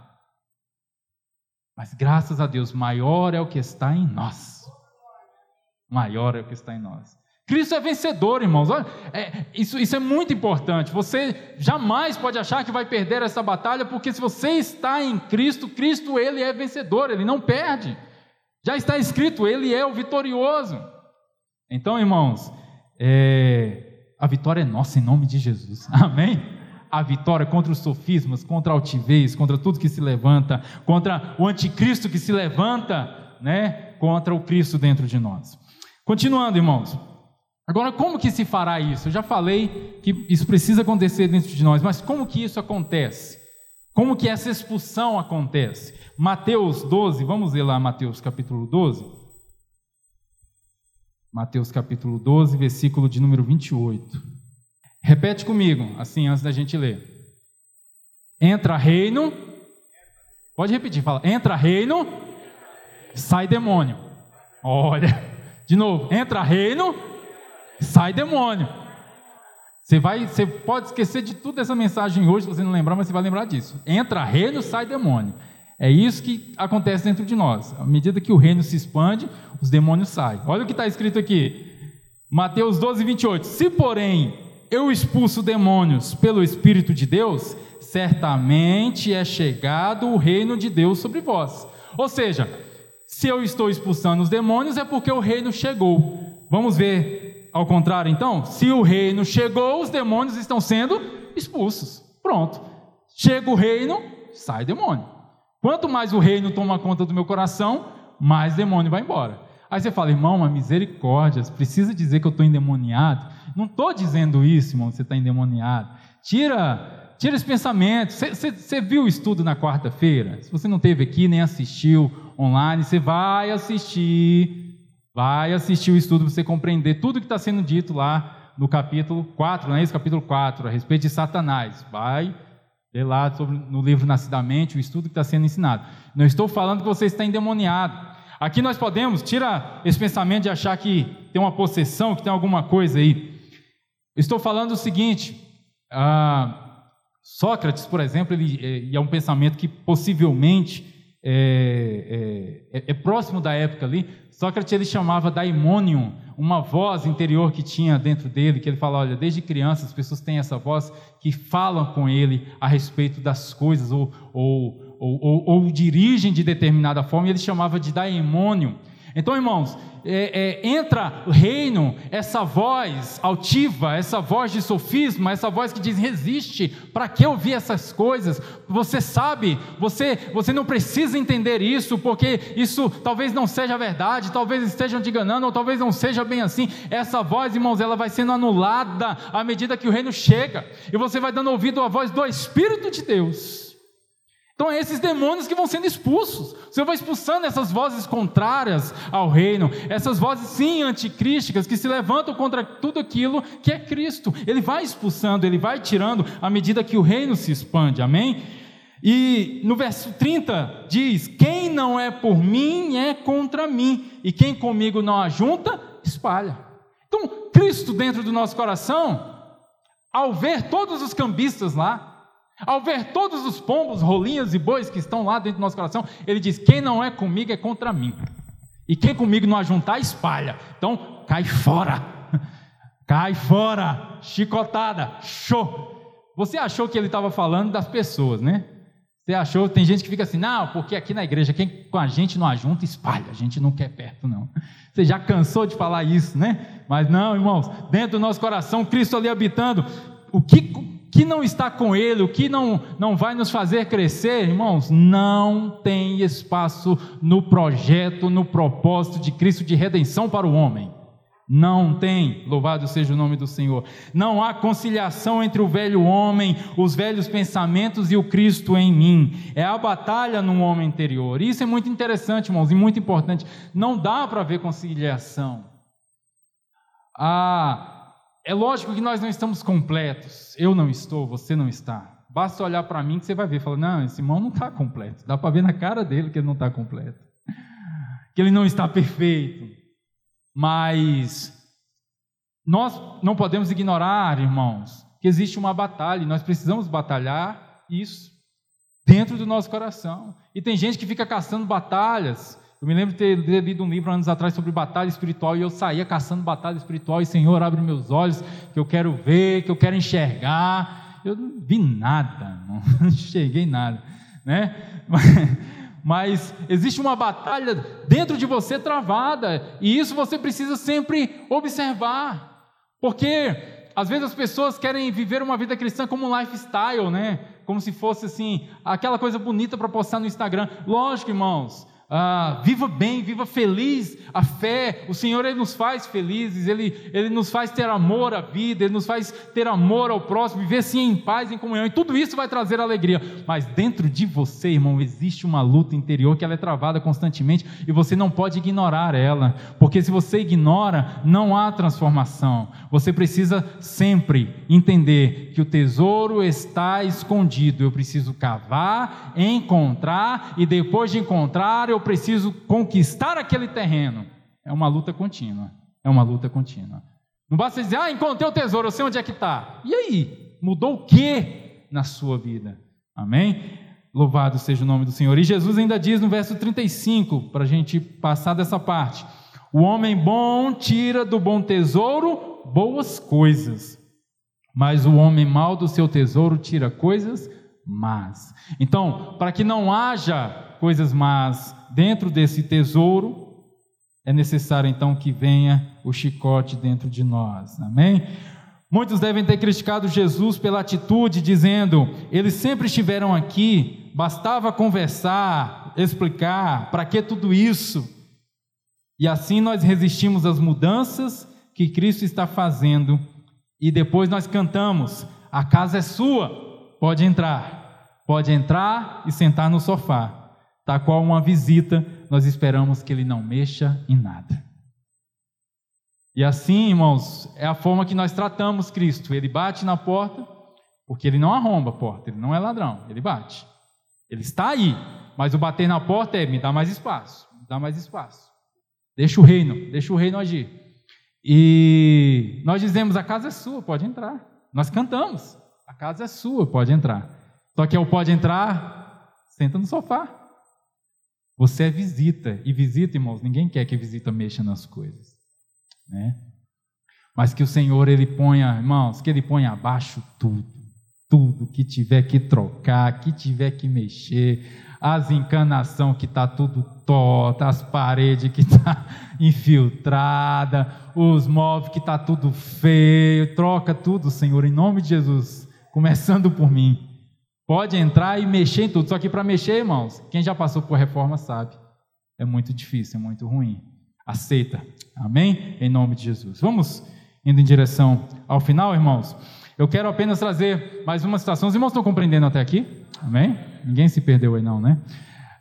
S1: Mas graças a Deus, maior é o que está em nós. Maior é o que está em nós. Cristo é vencedor, irmãos. Olha, é, isso, isso é muito importante. Você jamais pode achar que vai perder essa batalha, porque se você está em Cristo, Cristo ele é vencedor, ele não perde. Já está escrito, ele é o vitorioso. Então, irmãos, é, a vitória é nossa em nome de Jesus. (laughs) Amém? A vitória contra os sofismas, contra a altivez, contra tudo que se levanta, contra o anticristo que se levanta, né? Contra o Cristo dentro de nós. Continuando, irmãos. Agora, como que se fará isso? Eu já falei que isso precisa acontecer dentro de nós, mas como que isso acontece? Como que essa expulsão acontece? Mateus 12, vamos ler lá Mateus capítulo 12. Mateus capítulo 12, versículo de número 28. Repete comigo, assim, antes da gente ler. Entra reino. Pode repetir, fala. Entra reino, sai demônio. Olha, de novo. Entra reino, sai demônio. Você vai, você pode esquecer de tudo essa mensagem hoje, você não lembrar, mas você vai lembrar disso. Entra reino, sai demônio. É isso que acontece dentro de nós. À medida que o reino se expande, os demônios saem. Olha o que está escrito aqui. Mateus 12, 28. Se, porém, eu expulso demônios pelo Espírito de Deus, certamente é chegado o reino de Deus sobre vós. Ou seja, se eu estou expulsando os demônios, é porque o reino chegou. Vamos ver ao contrário, então? Se o reino chegou, os demônios estão sendo expulsos. Pronto. Chega o reino, sai demônio. Quanto mais o reino toma conta do meu coração, mais demônio vai embora. Aí você fala, irmão, uma misericórdia, precisa dizer que eu estou endemoniado? Não estou dizendo isso, irmão, você está endemoniado. Tira, tira esse pensamento. Você, viu o estudo na quarta-feira? Se você não teve aqui, nem assistiu online, você vai assistir, vai assistir o estudo para você compreender tudo que está sendo dito lá no capítulo 4, não é isso? Capítulo 4, a respeito de Satanás. Vai Lê lá sobre, no livro Nascidamente, o estudo que está sendo ensinado. Não estou falando que você está endemoniado. Aqui nós podemos, tira esse pensamento de achar que tem uma possessão, que tem alguma coisa aí. Estou falando o seguinte: ah, Sócrates, por exemplo, ele é, é um pensamento que possivelmente é, é, é, é, próximo da época ali. Sócrates ele chamava daimonium, uma voz interior que tinha dentro dele, que ele fala, olha, desde criança as pessoas têm essa voz que falam com ele a respeito das coisas ou, ou, ou, ou, ou dirigem de determinada forma, e ele chamava de daimônio. Então, irmãos, é, é, entra o reino, essa voz altiva, essa voz de sofisma, essa voz que diz: resiste, para que ouvir essas coisas? Você sabe, você, você não precisa entender isso, porque isso talvez não seja verdade, talvez estejam te enganando, ou talvez não seja bem assim. Essa voz, irmãos, ela vai sendo anulada à medida que o reino chega, e você vai dando ouvido à voz do Espírito de Deus. Então, é esses demônios que vão sendo expulsos. O Senhor vai expulsando essas vozes contrárias ao reino, essas vozes sim anticrísticas que se levantam contra tudo aquilo que é Cristo. Ele vai expulsando, ele vai tirando à medida que o reino se expande. Amém? E no verso 30 diz: Quem não é por mim é contra mim, e quem comigo não ajunta, espalha. Então, Cristo dentro do nosso coração, ao ver todos os cambistas lá, ao ver todos os pombos, rolinhas e bois que estão lá dentro do nosso coração, ele diz: Quem não é comigo é contra mim. E quem comigo não ajuntar, espalha. Então, cai fora. (laughs) Cai fora. Chicotada. Show. Você achou que ele estava falando das pessoas, né? Você achou, tem gente que fica assim, não, porque aqui na igreja, quem com a gente não ajunta, espalha, a gente não quer perto, não. (laughs) Você já cansou de falar isso, né? Mas não, irmãos, dentro do nosso coração, Cristo ali habitando, o que que não está com Ele, o que não, não vai nos fazer crescer, irmãos, não tem espaço no projeto, no propósito de Cristo de redenção para o homem. Não tem, louvado seja o nome do Senhor. Não há conciliação entre o velho homem, os velhos pensamentos e o Cristo em mim. É a batalha no homem interior. Isso é muito interessante, irmãos, e muito importante. Não dá para ver conciliação. Ah, é lógico que nós não estamos completos. Eu não estou, você não está. Basta olhar para mim que você vai ver. Falar, não, esse irmão não está completo. Dá para ver na cara dele que ele não está completo. Que ele não está perfeito. Mas nós não podemos ignorar, irmãos, que existe uma batalha. E nós precisamos batalhar isso dentro do nosso coração. E tem gente que fica caçando batalhas eu me lembro de ter, lido um livro anos atrás sobre batalha espiritual e eu saía caçando batalha espiritual e Senhor, abre meus olhos, que eu quero ver, que eu quero enxergar. Eu não vi nada, (laughs) não enxerguei nada, né? Mas existe uma batalha dentro de você travada e isso você precisa sempre observar, porque às vezes as pessoas querem viver uma vida cristã como um lifestyle, né? Como se fosse assim, aquela coisa bonita para postar no Instagram. Lógico, irmãos, ah, viva bem, viva feliz a fé. O Senhor ele nos faz felizes, ele, ele nos faz ter amor à vida, Ele nos faz ter amor ao próximo, viver sim em paz, em comunhão, e tudo isso vai trazer alegria. Mas dentro de você, irmão, existe uma luta interior que ela é travada constantemente e você não pode ignorar ela, porque se você ignora, não há transformação. Você precisa sempre entender que o tesouro está escondido. Eu preciso cavar, encontrar e depois de encontrar, eu preciso conquistar aquele terreno. É uma luta contínua. É uma luta contínua. Não basta dizer, ah, encontrei o tesouro, eu sei onde é que está. E aí? Mudou o que na sua vida? Amém? Louvado seja o nome do Senhor. E Jesus ainda diz no verso 35, para a gente passar dessa parte: O homem bom tira do bom tesouro boas coisas, mas o homem mau do seu tesouro tira coisas más. Então, para que não haja coisas más dentro desse tesouro, é necessário então que venha o chicote dentro de nós. Amém? Muitos devem ter criticado Jesus pela atitude, dizendo: eles sempre estiveram aqui, bastava conversar, explicar, para que tudo isso? E assim nós resistimos às mudanças que Cristo está fazendo, e depois nós cantamos: a casa é sua, pode entrar, pode entrar e sentar no sofá. Tal qual uma visita, nós esperamos que ele não mexa em nada. E assim, irmãos, é a forma que nós tratamos Cristo. Ele bate na porta, porque ele não arromba a porta, ele não é ladrão, ele bate. Ele está aí, mas o bater na porta é me dá mais espaço, me dá mais espaço. Deixa o reino, deixa o reino agir. E nós dizemos: a casa é sua, pode entrar. Nós cantamos: a casa é sua, pode entrar. Só que é o pode entrar, senta no sofá. Você é visita, e visita, irmãos, ninguém quer que visita mexa nas coisas, né? Mas que o Senhor, Ele ponha, irmãos, que Ele ponha abaixo tudo, tudo que tiver que trocar, que tiver que mexer, as encanação que está tudo torta, as paredes que está (laughs) infiltrada, os móveis que está tudo feio, troca tudo, Senhor, em nome de Jesus, começando por mim. Pode entrar e mexer em tudo, só que para mexer, irmãos, quem já passou por reforma sabe, é muito difícil, é muito ruim. Aceita, amém? Em nome de Jesus. Vamos indo em direção ao final, irmãos. Eu quero apenas trazer mais uma situação. Os irmãos estão compreendendo até aqui? Amém? Ninguém se perdeu aí, não, né?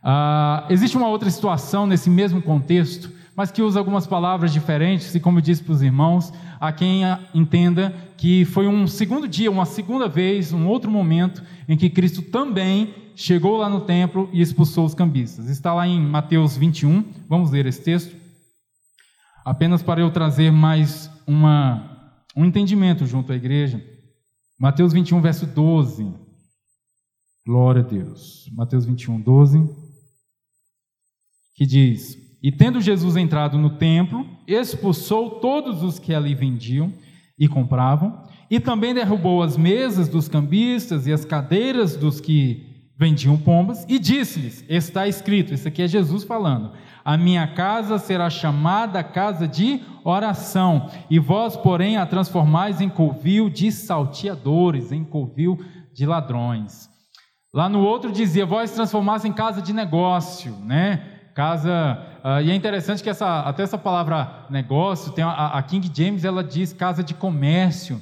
S1: Ah, existe uma outra situação nesse mesmo contexto, mas que usa algumas palavras diferentes, e como eu disse para os irmãos, a quem entenda que foi um segundo dia, uma segunda vez, um outro momento em que Cristo também chegou lá no templo e expulsou os cambistas. Está lá em Mateus 21, vamos ler esse texto, apenas para eu trazer mais uma, um entendimento junto à igreja. Mateus 21, verso 12. Glória a Deus. Mateus 21, 12. Que diz: E tendo Jesus entrado no templo, expulsou todos os que ali vendiam e compravam, e também derrubou as mesas dos cambistas e as cadeiras dos que vendiam pombas, e disse-lhes: Está escrito, isso aqui é Jesus falando: A minha casa será chamada casa de oração, e vós, porém, a transformais em covil de salteadores, em covil de ladrões. Lá no outro dizia: vós transformasse em casa de negócio, né? Casa. Uh, e é interessante que essa, até essa palavra negócio, tem a, a King James ela diz casa de comércio.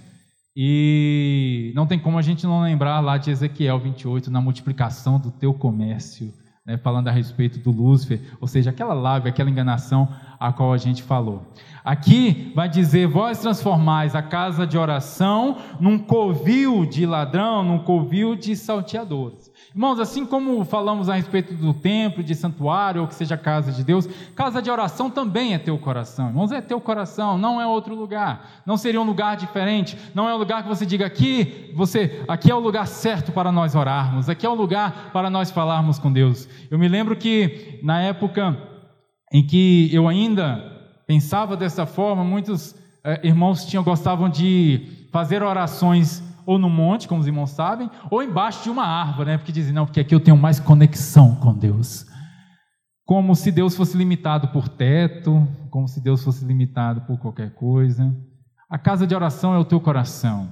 S1: E não tem como a gente não lembrar lá de Ezequiel 28, na multiplicação do teu comércio, né, falando a respeito do Lúcifer, ou seja, aquela lábia, aquela enganação a qual a gente falou. Aqui vai dizer: Vós transformais a casa de oração num covil de ladrão, num covil de salteadores. Irmãos, assim como falamos a respeito do templo, de santuário, ou que seja casa de Deus, casa de oração também é teu coração. Irmãos, é teu coração, não é outro lugar. Não seria um lugar diferente. Não é um lugar que você diga aqui, você, aqui é o lugar certo para nós orarmos. Aqui é o lugar para nós falarmos com Deus. Eu me lembro que na época em que eu ainda pensava dessa forma, muitos eh, irmãos tinham gostavam de fazer orações ou no monte, como os irmãos sabem, ou embaixo de uma árvore, né? Porque dizem, não, porque aqui eu tenho mais conexão com Deus. Como se Deus fosse limitado por teto, como se Deus fosse limitado por qualquer coisa. A casa de oração é o teu coração.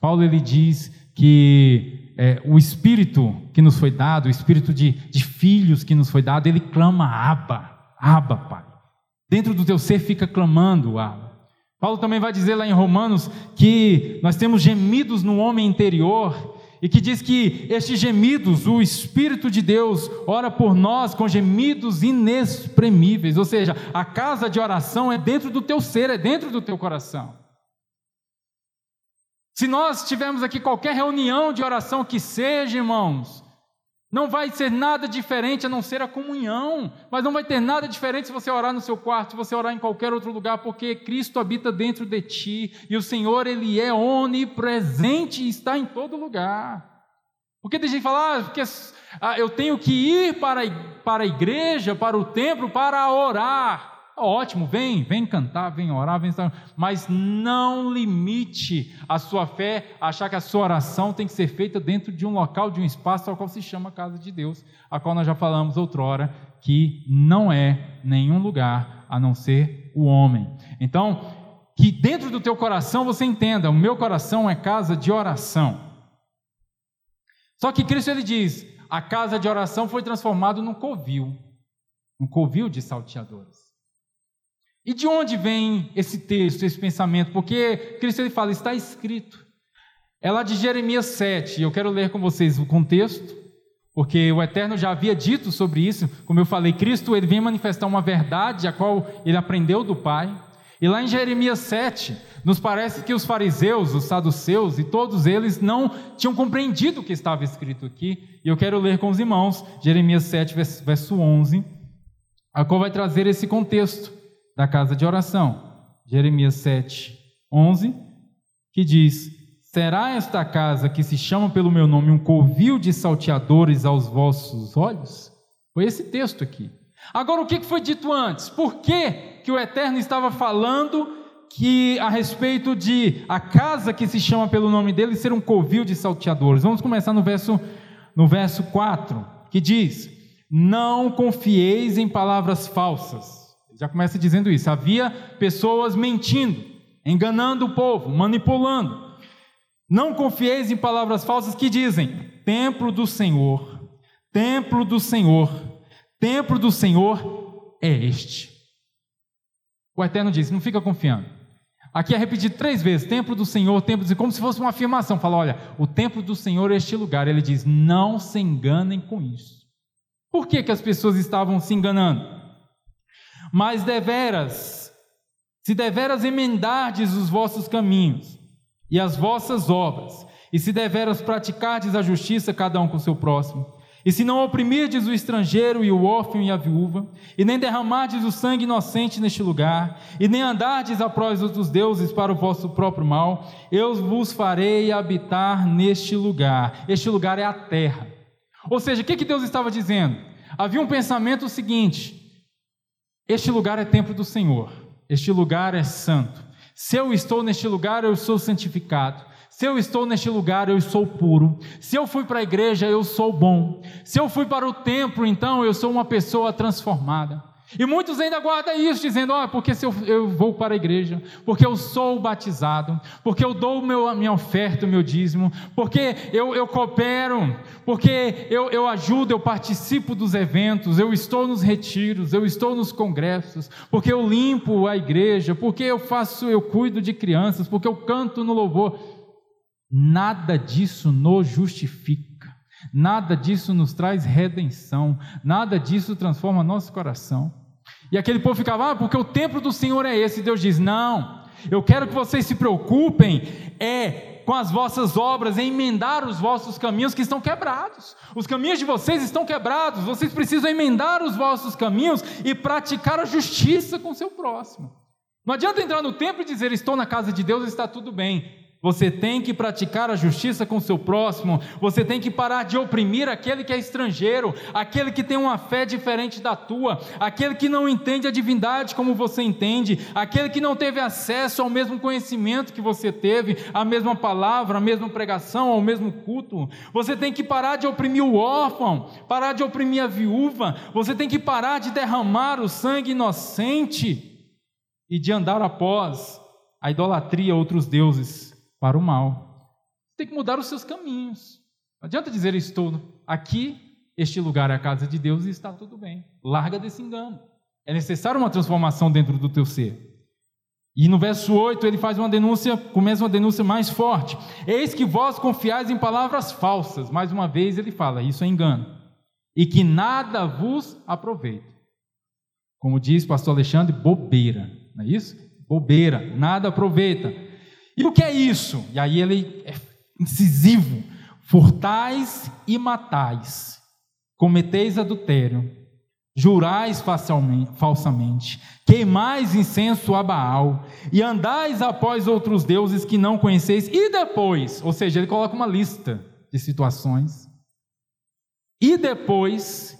S1: Paulo ele diz que é, o Espírito que nos foi dado, o Espírito de, de filhos que nos foi dado, ele clama Abba, Abba, Pai. Dentro do teu ser fica clamando, Abba. Paulo também vai dizer lá em Romanos que nós temos gemidos no homem interior e que diz que estes gemidos, o Espírito de Deus ora por nós com gemidos inexprimíveis, ou seja, a casa de oração é dentro do teu ser, é dentro do teu coração. Se nós tivermos aqui qualquer reunião de oração que seja, irmãos, não vai ser nada diferente a não ser a comunhão, mas não vai ter nada diferente se você orar no seu quarto, se você orar em qualquer outro lugar, porque Cristo habita dentro de ti e o Senhor, Ele é onipresente e está em todo lugar. Porque tem gente que fala, ah, porque, ah, eu tenho que ir para, para a igreja, para o templo, para orar. Ótimo, vem, vem cantar, vem orar, vem estar, mas não limite a sua fé, achar que a sua oração tem que ser feita dentro de um local, de um espaço ao qual se chama casa de Deus, a qual nós já falamos outrora que não é nenhum lugar a não ser o homem. Então, que dentro do teu coração você entenda, o meu coração é casa de oração. Só que Cristo ele diz, a casa de oração foi transformada num covil, um covil de salteadores. E de onde vem esse texto, esse pensamento? Porque Cristo ele fala, está escrito. É lá de Jeremias 7, eu quero ler com vocês o contexto, porque o Eterno já havia dito sobre isso, como eu falei, Cristo ele vem manifestar uma verdade a qual ele aprendeu do Pai. E lá em Jeremias 7, nos parece que os fariseus, os saduceus e todos eles não tinham compreendido o que estava escrito aqui. E eu quero ler com os irmãos Jeremias 7, verso 11, a qual vai trazer esse contexto da casa de oração. Jeremias 7, 11, que diz: Será esta casa que se chama pelo meu nome um covil de salteadores aos vossos olhos? Foi esse texto aqui. Agora, o que foi dito antes? Por que, que o Eterno estava falando que a respeito de a casa que se chama pelo nome dele ser um covil de salteadores? Vamos começar no verso, no verso 4, que diz: Não confieis em palavras falsas. Já começa dizendo isso. Havia pessoas mentindo, enganando o povo, manipulando. Não confieis em palavras falsas que dizem: templo do Senhor, templo do Senhor, templo do Senhor é este. O Eterno diz: não fica confiando. Aqui é repetir três vezes: templo do Senhor, templo do Senhor, como se fosse uma afirmação. Fala, olha, o templo do Senhor é este lugar. Ele diz: não se enganem com isso. Por que, que as pessoas estavam se enganando? Mas deveras, se deveras emendardes os vossos caminhos e as vossas obras, e se deveras praticardes a justiça cada um com o seu próximo, e se não oprimirdes o estrangeiro e o órfão e a viúva, e nem derramardes o sangue inocente neste lugar, e nem andardes a prós dos deuses para o vosso próprio mal, eu vos farei habitar neste lugar. Este lugar é a terra. Ou seja, o que Deus estava dizendo? Havia um pensamento seguinte: este lugar é templo do Senhor, este lugar é santo. Se eu estou neste lugar, eu sou santificado. Se eu estou neste lugar, eu sou puro. Se eu fui para a igreja, eu sou bom. Se eu fui para o templo, então eu sou uma pessoa transformada. E muitos ainda guardam isso, dizendo: oh, porque se eu, eu, vou para a igreja, porque eu sou batizado, porque eu dou meu, minha oferta, o meu dízimo, porque eu, eu coopero, porque eu, eu ajudo, eu participo dos eventos, eu estou nos retiros, eu estou nos congressos, porque eu limpo a igreja, porque eu faço, eu cuido de crianças, porque eu canto no louvor. Nada disso nos justifica, nada disso nos traz redenção, nada disso transforma nosso coração. E aquele povo ficava, ah, porque o templo do Senhor é esse. E Deus diz: não, eu quero que vocês se preocupem é com as vossas obras, em emendar os vossos caminhos que estão quebrados. Os caminhos de vocês estão quebrados, vocês precisam emendar os vossos caminhos e praticar a justiça com o seu próximo. Não adianta entrar no templo e dizer: estou na casa de Deus, está tudo bem. Você tem que praticar a justiça com seu próximo, você tem que parar de oprimir aquele que é estrangeiro, aquele que tem uma fé diferente da tua, aquele que não entende a divindade como você entende, aquele que não teve acesso ao mesmo conhecimento que você teve, à mesma palavra, à mesma pregação, ao mesmo culto. Você tem que parar de oprimir o órfão, parar de oprimir a viúva, você tem que parar de derramar o sangue inocente e de andar após a idolatria a outros deuses para o mal. Você tem que mudar os seus caminhos. Não adianta dizer estou aqui, este lugar é a casa de Deus e está tudo bem. Larga desse engano. É necessário uma transformação dentro do teu ser. E no verso 8 ele faz uma denúncia, começa uma denúncia mais forte. Eis que vós confiais em palavras falsas. Mais uma vez ele fala, isso é engano. E que nada vos aproveita. Como diz o pastor Alexandre, bobeira. Não é isso? Bobeira, nada aproveita. E o que é isso? E aí ele é incisivo: furtais e matais, cometeis adultério, jurais falsamente, queimais incenso a Baal, e andais após outros deuses que não conheceis, e depois, ou seja, ele coloca uma lista de situações, e depois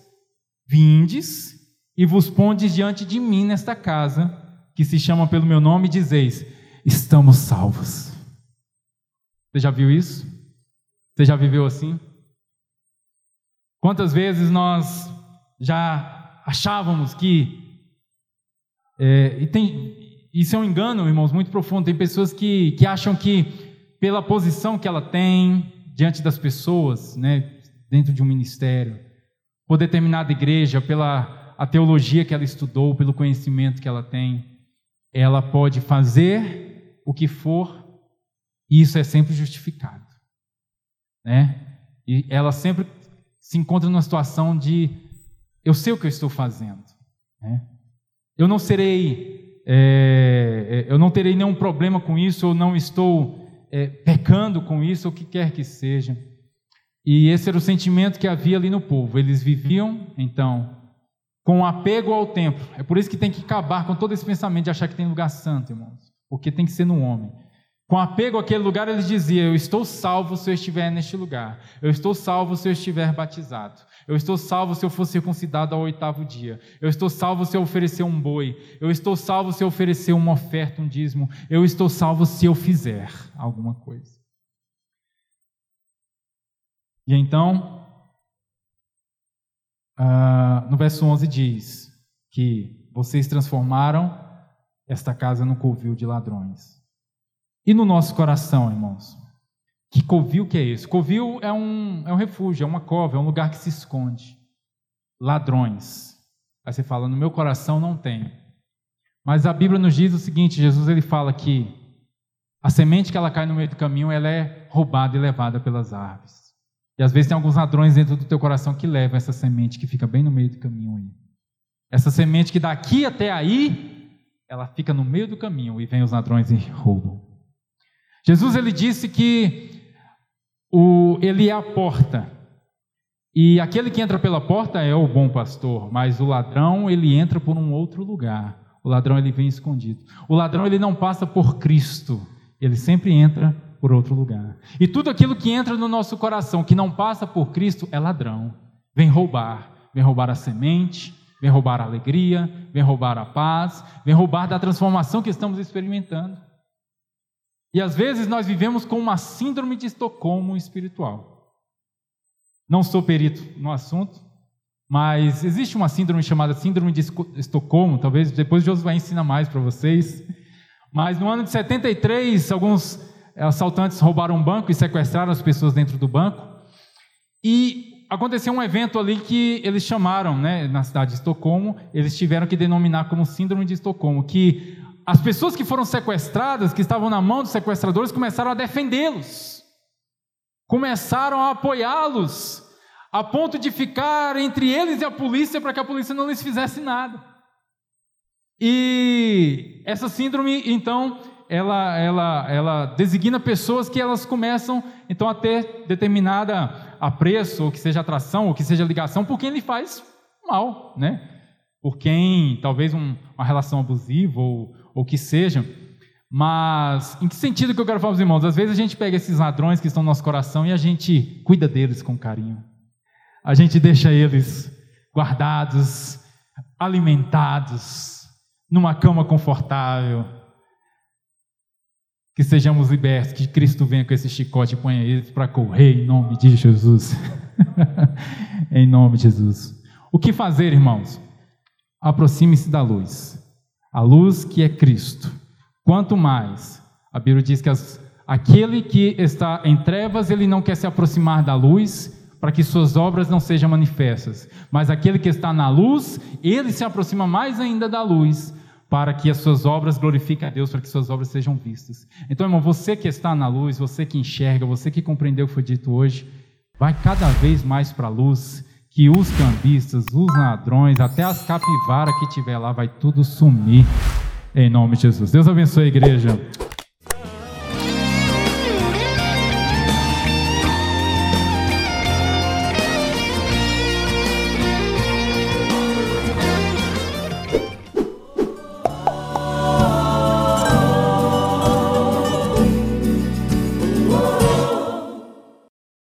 S1: vindes e vos pondes diante de mim nesta casa, que se chama pelo meu nome, e dizeis: estamos salvos. Você já viu isso? Você já viveu assim? Quantas vezes nós já achávamos que. É, e tem, isso é um engano, irmãos, muito profundo. Tem pessoas que, que acham que, pela posição que ela tem diante das pessoas, né, dentro de um ministério, por determinada igreja, pela a teologia que ela estudou, pelo conhecimento que ela tem, ela pode fazer o que for, isso é sempre justificado. Né? E ela sempre se encontra numa situação de eu sei o que eu estou fazendo. Né? Eu não serei, é, é eu não terei nenhum problema com isso, ou não estou é, pecando com isso, o que quer que seja. E esse era o sentimento que havia ali no povo. Eles viviam, então, com apego ao templo. É por isso que tem que acabar com todo esse pensamento de achar que tem lugar santo, irmãos porque tem que ser no homem. Com apego àquele lugar, ele dizia: Eu estou salvo se eu estiver neste lugar. Eu estou salvo se eu estiver batizado. Eu estou salvo se eu for circuncidado ao oitavo dia. Eu estou salvo se eu oferecer um boi. Eu estou salvo se eu oferecer uma oferta, um dízimo. Eu estou salvo se eu fizer alguma coisa. E então, uh, no verso 11 diz que vocês transformaram esta casa num covil de ladrões. E no nosso coração, irmãos? Que covil que é esse? Covil é um, é um refúgio, é uma cova, é um lugar que se esconde. Ladrões. Aí você fala, no meu coração não tem. Mas a Bíblia nos diz o seguinte, Jesus ele fala que a semente que ela cai no meio do caminho, ela é roubada e levada pelas aves. E às vezes tem alguns ladrões dentro do teu coração que levam essa semente que fica bem no meio do caminho aí. Essa semente que daqui até aí, ela fica no meio do caminho e vem os ladrões e roubam. Jesus ele disse que o, ele é a porta. E aquele que entra pela porta é o bom pastor, mas o ladrão ele entra por um outro lugar. O ladrão ele vem escondido. O ladrão ele não passa por Cristo, ele sempre entra por outro lugar. E tudo aquilo que entra no nosso coração que não passa por Cristo é ladrão. Vem roubar, vem roubar a semente, vem roubar a alegria, vem roubar a paz, vem roubar da transformação que estamos experimentando. E às vezes nós vivemos com uma síndrome de Estocolmo espiritual. Não sou perito no assunto, mas existe uma síndrome chamada Síndrome de Estocolmo, talvez depois Josué ensina mais para vocês. Mas no ano de 73, alguns assaltantes roubaram um banco e sequestraram as pessoas dentro do banco. E aconteceu um evento ali que eles chamaram, né, na cidade de Estocolmo, eles tiveram que denominar como Síndrome de Estocolmo, que as pessoas que foram sequestradas, que estavam na mão dos sequestradores, começaram a defendê-los, começaram a apoiá-los, a ponto de ficar entre eles e a polícia para que a polícia não lhes fizesse nada. E essa síndrome, então, ela, ela, ela designa pessoas que elas começam, então, a ter determinada apreço, ou que seja atração, ou que seja ligação, por quem lhe faz mal, né? Por quem, talvez, um, uma relação abusiva, ou, ou que seja. Mas em que sentido que eu quero falar para os irmãos? Às vezes a gente pega esses ladrões que estão no nosso coração e a gente cuida deles com carinho. A gente deixa eles guardados, alimentados, numa cama confortável. Que sejamos libertos, que Cristo venha com esse chicote e ponha eles para correr em nome de Jesus. (laughs) em nome de Jesus. O que fazer, irmãos? Aproxime-se da luz a luz que é Cristo. Quanto mais, a Bíblia diz que as, aquele que está em trevas, ele não quer se aproximar da luz, para que suas obras não sejam manifestas. Mas aquele que está na luz, ele se aproxima mais ainda da luz, para que as suas obras glorifiquem a Deus, para que suas obras sejam vistas. Então, irmão, você que está na luz, você que enxerga, você que compreendeu o que foi dito hoje, vai cada vez mais para a luz que os cambistas, os ladrões, até as capivaras que tiver lá, vai tudo sumir em nome de Jesus. Deus abençoe a igreja.